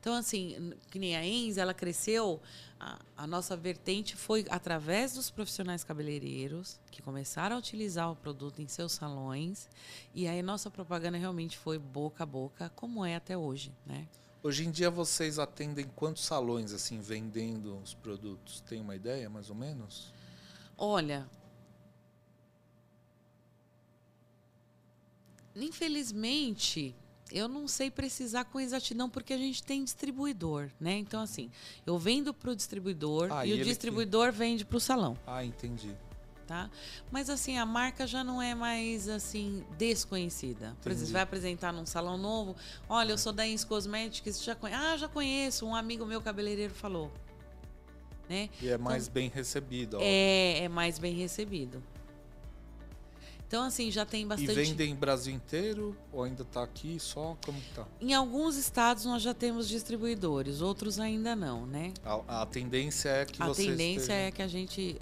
Speaker 2: Então, assim, que nem a Enz, ela cresceu, a, a nossa vertente foi através dos profissionais cabeleireiros que começaram a utilizar o produto em seus salões, e aí nossa propaganda realmente foi boca a boca, como é até hoje, né?
Speaker 1: Hoje em dia vocês atendem quantos salões assim vendendo os produtos? Tem uma ideia, mais ou menos?
Speaker 2: Olha, infelizmente, eu não sei precisar com exatidão porque a gente tem distribuidor, né? Então, assim, eu vendo para o distribuidor
Speaker 1: Ah,
Speaker 2: e,
Speaker 1: e
Speaker 2: o
Speaker 1: ele que-
Speaker 2: distribuidor vende para o salão,
Speaker 1: Ah, entendi.
Speaker 2: Tá? Mas, assim, a marca já não é mais, assim, desconhecida. Por exemplo, você vai apresentar num salão novo, olha, eu sou da Ins Cosmetics, já conhe... ah, já conheço, um amigo meu cabeleireiro falou, né?
Speaker 1: E é mais bem recebido. ó.
Speaker 2: É, é mais bem recebido. Então, assim, já tem
Speaker 1: E
Speaker 2: bastante.
Speaker 1: vendem Brasil inteiro ou ainda tá aqui só? Como que tá?
Speaker 2: Em alguns estados nós já temos distribuidores, outros ainda não, né?
Speaker 1: A, a tendência é que
Speaker 2: a
Speaker 1: vocês
Speaker 2: tendência
Speaker 1: estejam-
Speaker 2: é que a gente.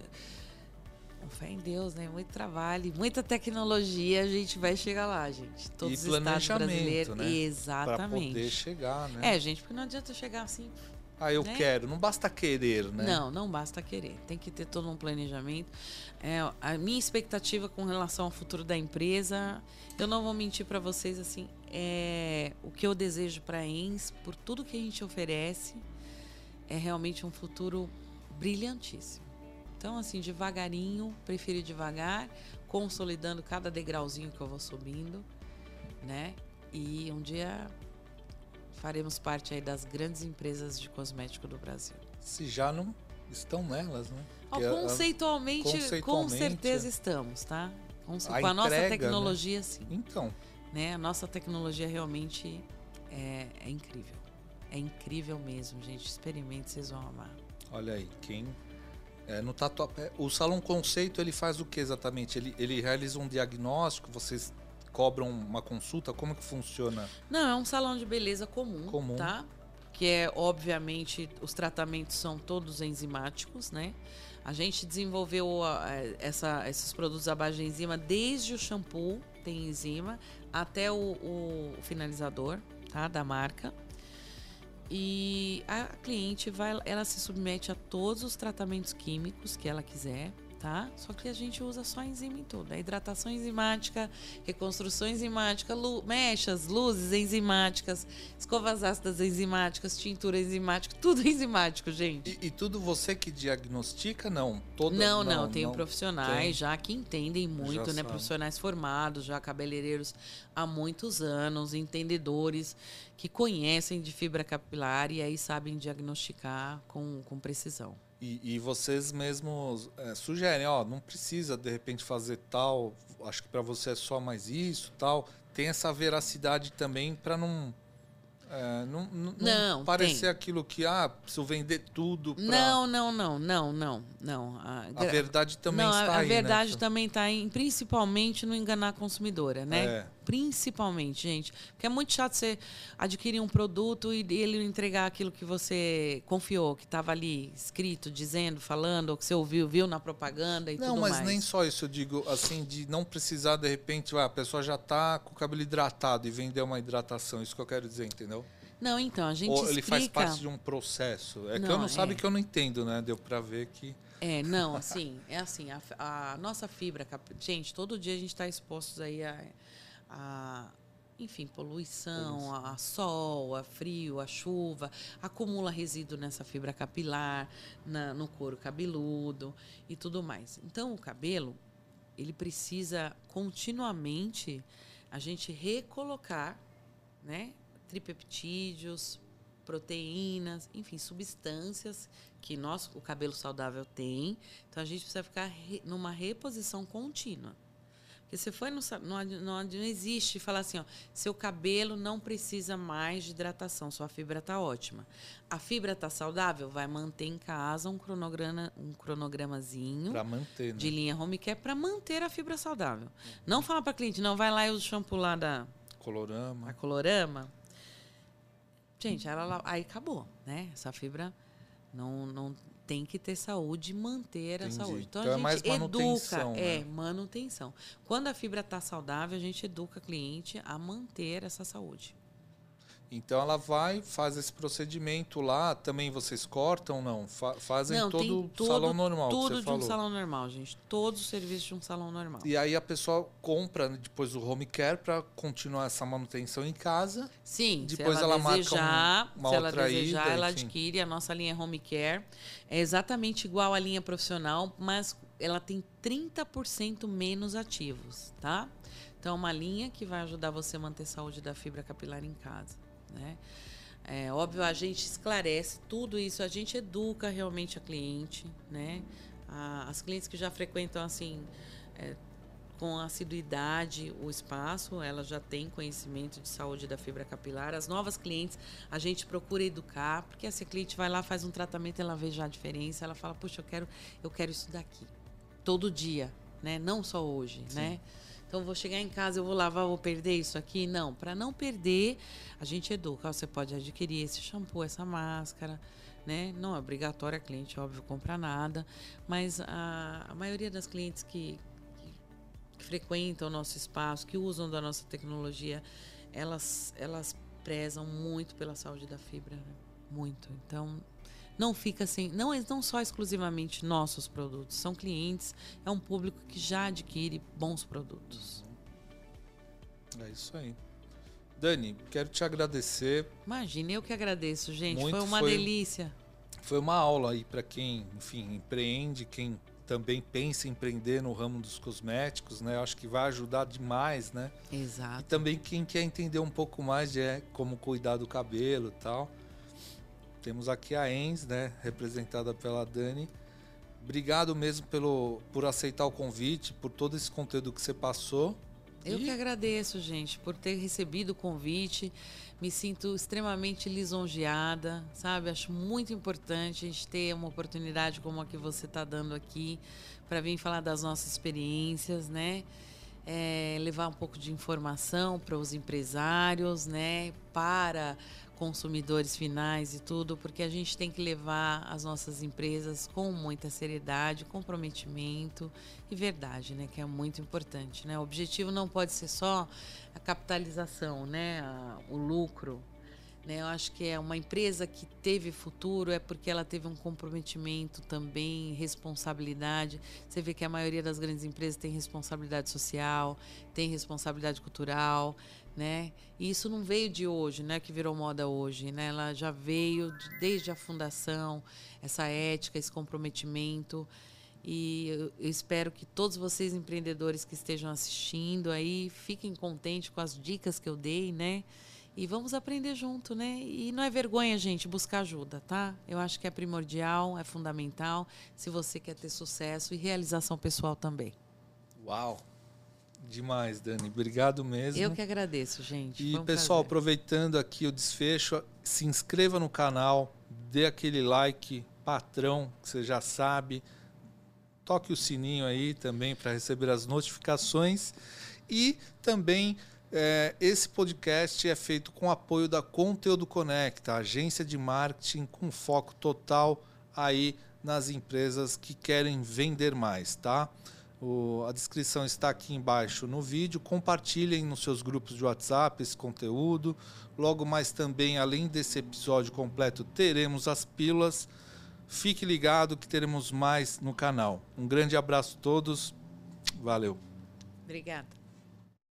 Speaker 2: Fé em Deus, né? Muito trabalho, muita tecnologia, a gente vai chegar lá, gente. Todos os estados brasileiros.
Speaker 1: né? Pra
Speaker 2: Exatamente.
Speaker 1: poder chegar, né?
Speaker 2: É, gente, porque não adianta chegar assim.
Speaker 1: Ah, eu
Speaker 2: né?
Speaker 1: quero. Não basta querer, né?
Speaker 2: Não, não basta querer. Tem que ter todo um planejamento. É, a minha expectativa com relação ao futuro da empresa, eu não vou mentir para vocês assim, é o que eu desejo para a ENS, por tudo que a gente oferece, é realmente um futuro brilhantíssimo. Então, assim, devagarinho, prefiro ir devagar, consolidando cada degrauzinho que eu vou subindo, né? E um dia faremos parte aí das grandes empresas de cosmético do Brasil.
Speaker 1: Se já não estão nelas, né?
Speaker 2: Ó,
Speaker 1: Porque a-
Speaker 2: conceitualmente, com
Speaker 1: conceitualmente,
Speaker 2: certeza estamos, tá? Com,
Speaker 1: A
Speaker 2: com a nossa
Speaker 1: entrega, né?
Speaker 2: tecnologia, sim.
Speaker 1: Então,
Speaker 2: Né? A nossa tecnologia realmente é, é incrível. É incrível mesmo, gente. Experimente, vocês vão amar.
Speaker 1: olha aí, quem é, no Tatuapé, o salão conceito ele faz o que exatamente? Ele, ele realiza um diagnóstico, vocês cobram uma consulta, como que funciona?
Speaker 2: Não, é um salão de beleza comum,
Speaker 1: Comum.
Speaker 2: tá? Que é, obviamente, os tratamentos são todos enzimáticos, né? A gente desenvolveu a- essa- esses produtos à base de enzima desde o shampoo, tem enzima, até o, o finalizador, tá? Da marca. E a cliente vai, ela se submete a todos os tratamentos químicos que ela quiser, tá? Só que a gente usa só enzima em tudo. A hidratação enzimática, reconstrução enzimática, lu- mechas, luzes enzimáticas, escovas ácidas enzimáticas, tintura enzimática, tudo [laughs] enzimático, gente.
Speaker 1: E, e tudo você que diagnostica? Não, toda,
Speaker 2: Não, não, tem profissionais
Speaker 1: tem.
Speaker 2: já que entendem muito,
Speaker 1: Já
Speaker 2: né?
Speaker 1: sabe.
Speaker 2: Profissionais formados, já cabeleireiros há muitos anos, entendedores que conhecem de fibra capilar e aí sabem diagnosticar com, com precisão.
Speaker 1: E, e vocês mesmos é, sugerem, ó, não precisa de repente fazer tal, acho que para você é só mais isso, tal. Tem essa veracidade também para não, é, não, não, não
Speaker 2: Não,
Speaker 1: parecer
Speaker 2: tem.
Speaker 1: aquilo que ah, preciso vender tudo. Pra...
Speaker 2: Não, não, não, não, não, não. A,
Speaker 1: A verdade também está
Speaker 2: a, a
Speaker 1: aí,
Speaker 2: verdade
Speaker 1: né?
Speaker 2: também está em, principalmente no enganar a consumidora, né?
Speaker 1: É.
Speaker 2: Principalmente, gente. Porque é muito chato você adquirir um produto e ele não entregar aquilo que você confiou, que estava ali escrito, dizendo, falando, ou que você ouviu, viu na propaganda e
Speaker 1: Não,
Speaker 2: tudo
Speaker 1: mas
Speaker 2: mais.
Speaker 1: nem só isso, eu digo assim, de não precisar, de repente, ah, a pessoa já tá com o cabelo hidratado e vender uma hidratação, isso que eu quero dizer, entendeu?
Speaker 2: Não, então, a gente
Speaker 1: Ou
Speaker 2: explica...
Speaker 1: ele faz parte de um processo. É que eu
Speaker 2: Não,
Speaker 1: não sabe
Speaker 2: é.
Speaker 1: que eu não entendo, né? Deu pra ver que.
Speaker 2: É, não, assim, é assim, a, a nossa fibra, gente, todo dia a gente está expostos aí a, a, enfim, poluição, a, a sol, a frio, a chuva, acumula resíduo nessa fibra capilar, na- no couro cabeludo e tudo mais. Então, o cabelo, ele precisa continuamente a gente recolocar, né, tripeptídeos, proteínas, enfim, substâncias que nós, o cabelo saudável tem. Então a gente precisa ficar re, numa reposição contínua. Porque você foi no, não, não, não existe falar assim, ó, seu cabelo não precisa mais de hidratação, sua fibra está ótima. A fibra está saudável, vai manter em casa um cronograma, um cronogramazinho
Speaker 1: manter, né?
Speaker 2: de linha home care para manter a fibra saudável. Não fala para cliente, não vai lá e usa o shampoo lá da
Speaker 1: colorama.
Speaker 2: A colorama. Gente, ela aí acabou, né? Essa fibra não, não tem que ter saúde e manter Entendi. a saúde.
Speaker 1: Então, então a é gente é educa,
Speaker 2: né? é manutenção. Quando a fibra está saudável, a gente educa o cliente a manter essa saúde.
Speaker 1: Então ela vai, faz esse procedimento lá, também vocês cortam não? Fa fazem não, todo o salão normal.
Speaker 2: Tudo de
Speaker 1: falou.
Speaker 2: um salão normal, gente. Todos os serviços de um salão normal.
Speaker 1: E aí a pessoa compra depois o home care para continuar essa manutenção em casa.
Speaker 2: Sim,
Speaker 1: depois
Speaker 2: ela,
Speaker 1: ela
Speaker 2: desejar,
Speaker 1: marca uma, uma
Speaker 2: se ela
Speaker 1: outra
Speaker 2: desejar,
Speaker 1: ida,
Speaker 2: ela
Speaker 1: enfim.
Speaker 2: adquire a nossa linha home care. É exatamente igual à linha profissional, mas ela tem 30% menos ativos, tá? Então, é uma linha que vai ajudar você a manter a saúde da fibra capilar em casa. Né? É, óbvio, a gente esclarece tudo isso, a gente educa realmente a cliente, né? A, as clientes que já frequentam assim é, com assiduidade o espaço, elas já têm conhecimento de saúde da fibra capilar. As novas clientes, a gente procura educar, porque se a cliente vai lá, faz um tratamento, ela vê já a diferença, ela fala, puxa, eu quero, eu quero isso daqui. Todo dia, né? Não só hoje, Sim. né? Então, vou chegar em casa, eu vou lavar, vou perder isso aqui? Não. Para não perder, a gente educa. Você pode adquirir esse shampoo, essa máscara. Né? Não é obrigatório a cliente, óbvio, comprar nada. Mas a, a maioria das clientes que, que, que, frequentam o nosso espaço, que usam da nossa tecnologia, elas, elas prezam muito pela saúde da fibra. Né? Muito. Então, não fica assim, não, não só exclusivamente nossos produtos, são clientes, é um público que já adquire bons produtos.
Speaker 1: É isso aí. Dani, quero te agradecer.
Speaker 2: Imagina, eu que agradeço, gente. Muito, foi uma foi, delícia.
Speaker 1: Foi uma aula aí para quem, enfim, empreende, quem também pensa em empreender no ramo dos cosméticos, né? Eu acho que vai ajudar demais, né?
Speaker 2: Exato.
Speaker 1: E também quem quer entender um pouco mais de é, como cuidar do cabelo e tal. Temos aqui a Ens, né, representada pela Dani. Obrigado mesmo pelo, por aceitar o convite, por todo esse conteúdo que você passou.
Speaker 2: Eu e... que agradeço, gente, por ter recebido o convite. Me sinto extremamente lisonjeada, sabe? Acho muito importante a gente ter uma oportunidade como a que você está dando aqui para vir falar das nossas experiências, né? É, levar um pouco de informação para os empresários, né? Para consumidores finais e tudo, porque a gente tem que levar as nossas empresas com muita seriedade, comprometimento e verdade, né, que é muito importante, né? O objetivo não pode ser só a capitalização, né, o lucro, né? Eu acho que é uma empresa que teve futuro é porque ela teve um comprometimento também, responsabilidade. Você vê que a maioria das grandes empresas tem responsabilidade social, tem responsabilidade cultural, né? E isso não veio de hoje, né? Que virou moda hoje, né? Ela já veio de, desde a fundação, essa ética, esse comprometimento. E eu, eu espero que todos vocês empreendedores que estejam assistindo aí fiquem contentes com as dicas que eu dei, né? E vamos aprender junto, né? E não é vergonha, gente, buscar ajuda, tá? Eu acho que é primordial, é fundamental, se você quer ter sucesso e realização pessoal também.
Speaker 1: Uau! Demais, Dani. Obrigado mesmo.
Speaker 2: Eu que agradeço, gente.
Speaker 1: E, um pessoal, prazer. aproveitando aqui o desfecho, se inscreva no canal, dê aquele like patrão, que você já sabe. Toque o sininho aí também para receber as notificações. E também é, esse podcast é feito com apoio da Conteúdo Conecta, agência de marketing com foco total aí nas empresas que querem vender mais, tá? O, a descrição está aqui embaixo no vídeo. Compartilhem nos seus grupos de WhatsApp esse conteúdo. Logo mais também, além desse episódio completo, teremos as pílulas. Fique ligado que teremos mais no canal. Um grande abraço a todos. Valeu.
Speaker 2: Obrigada.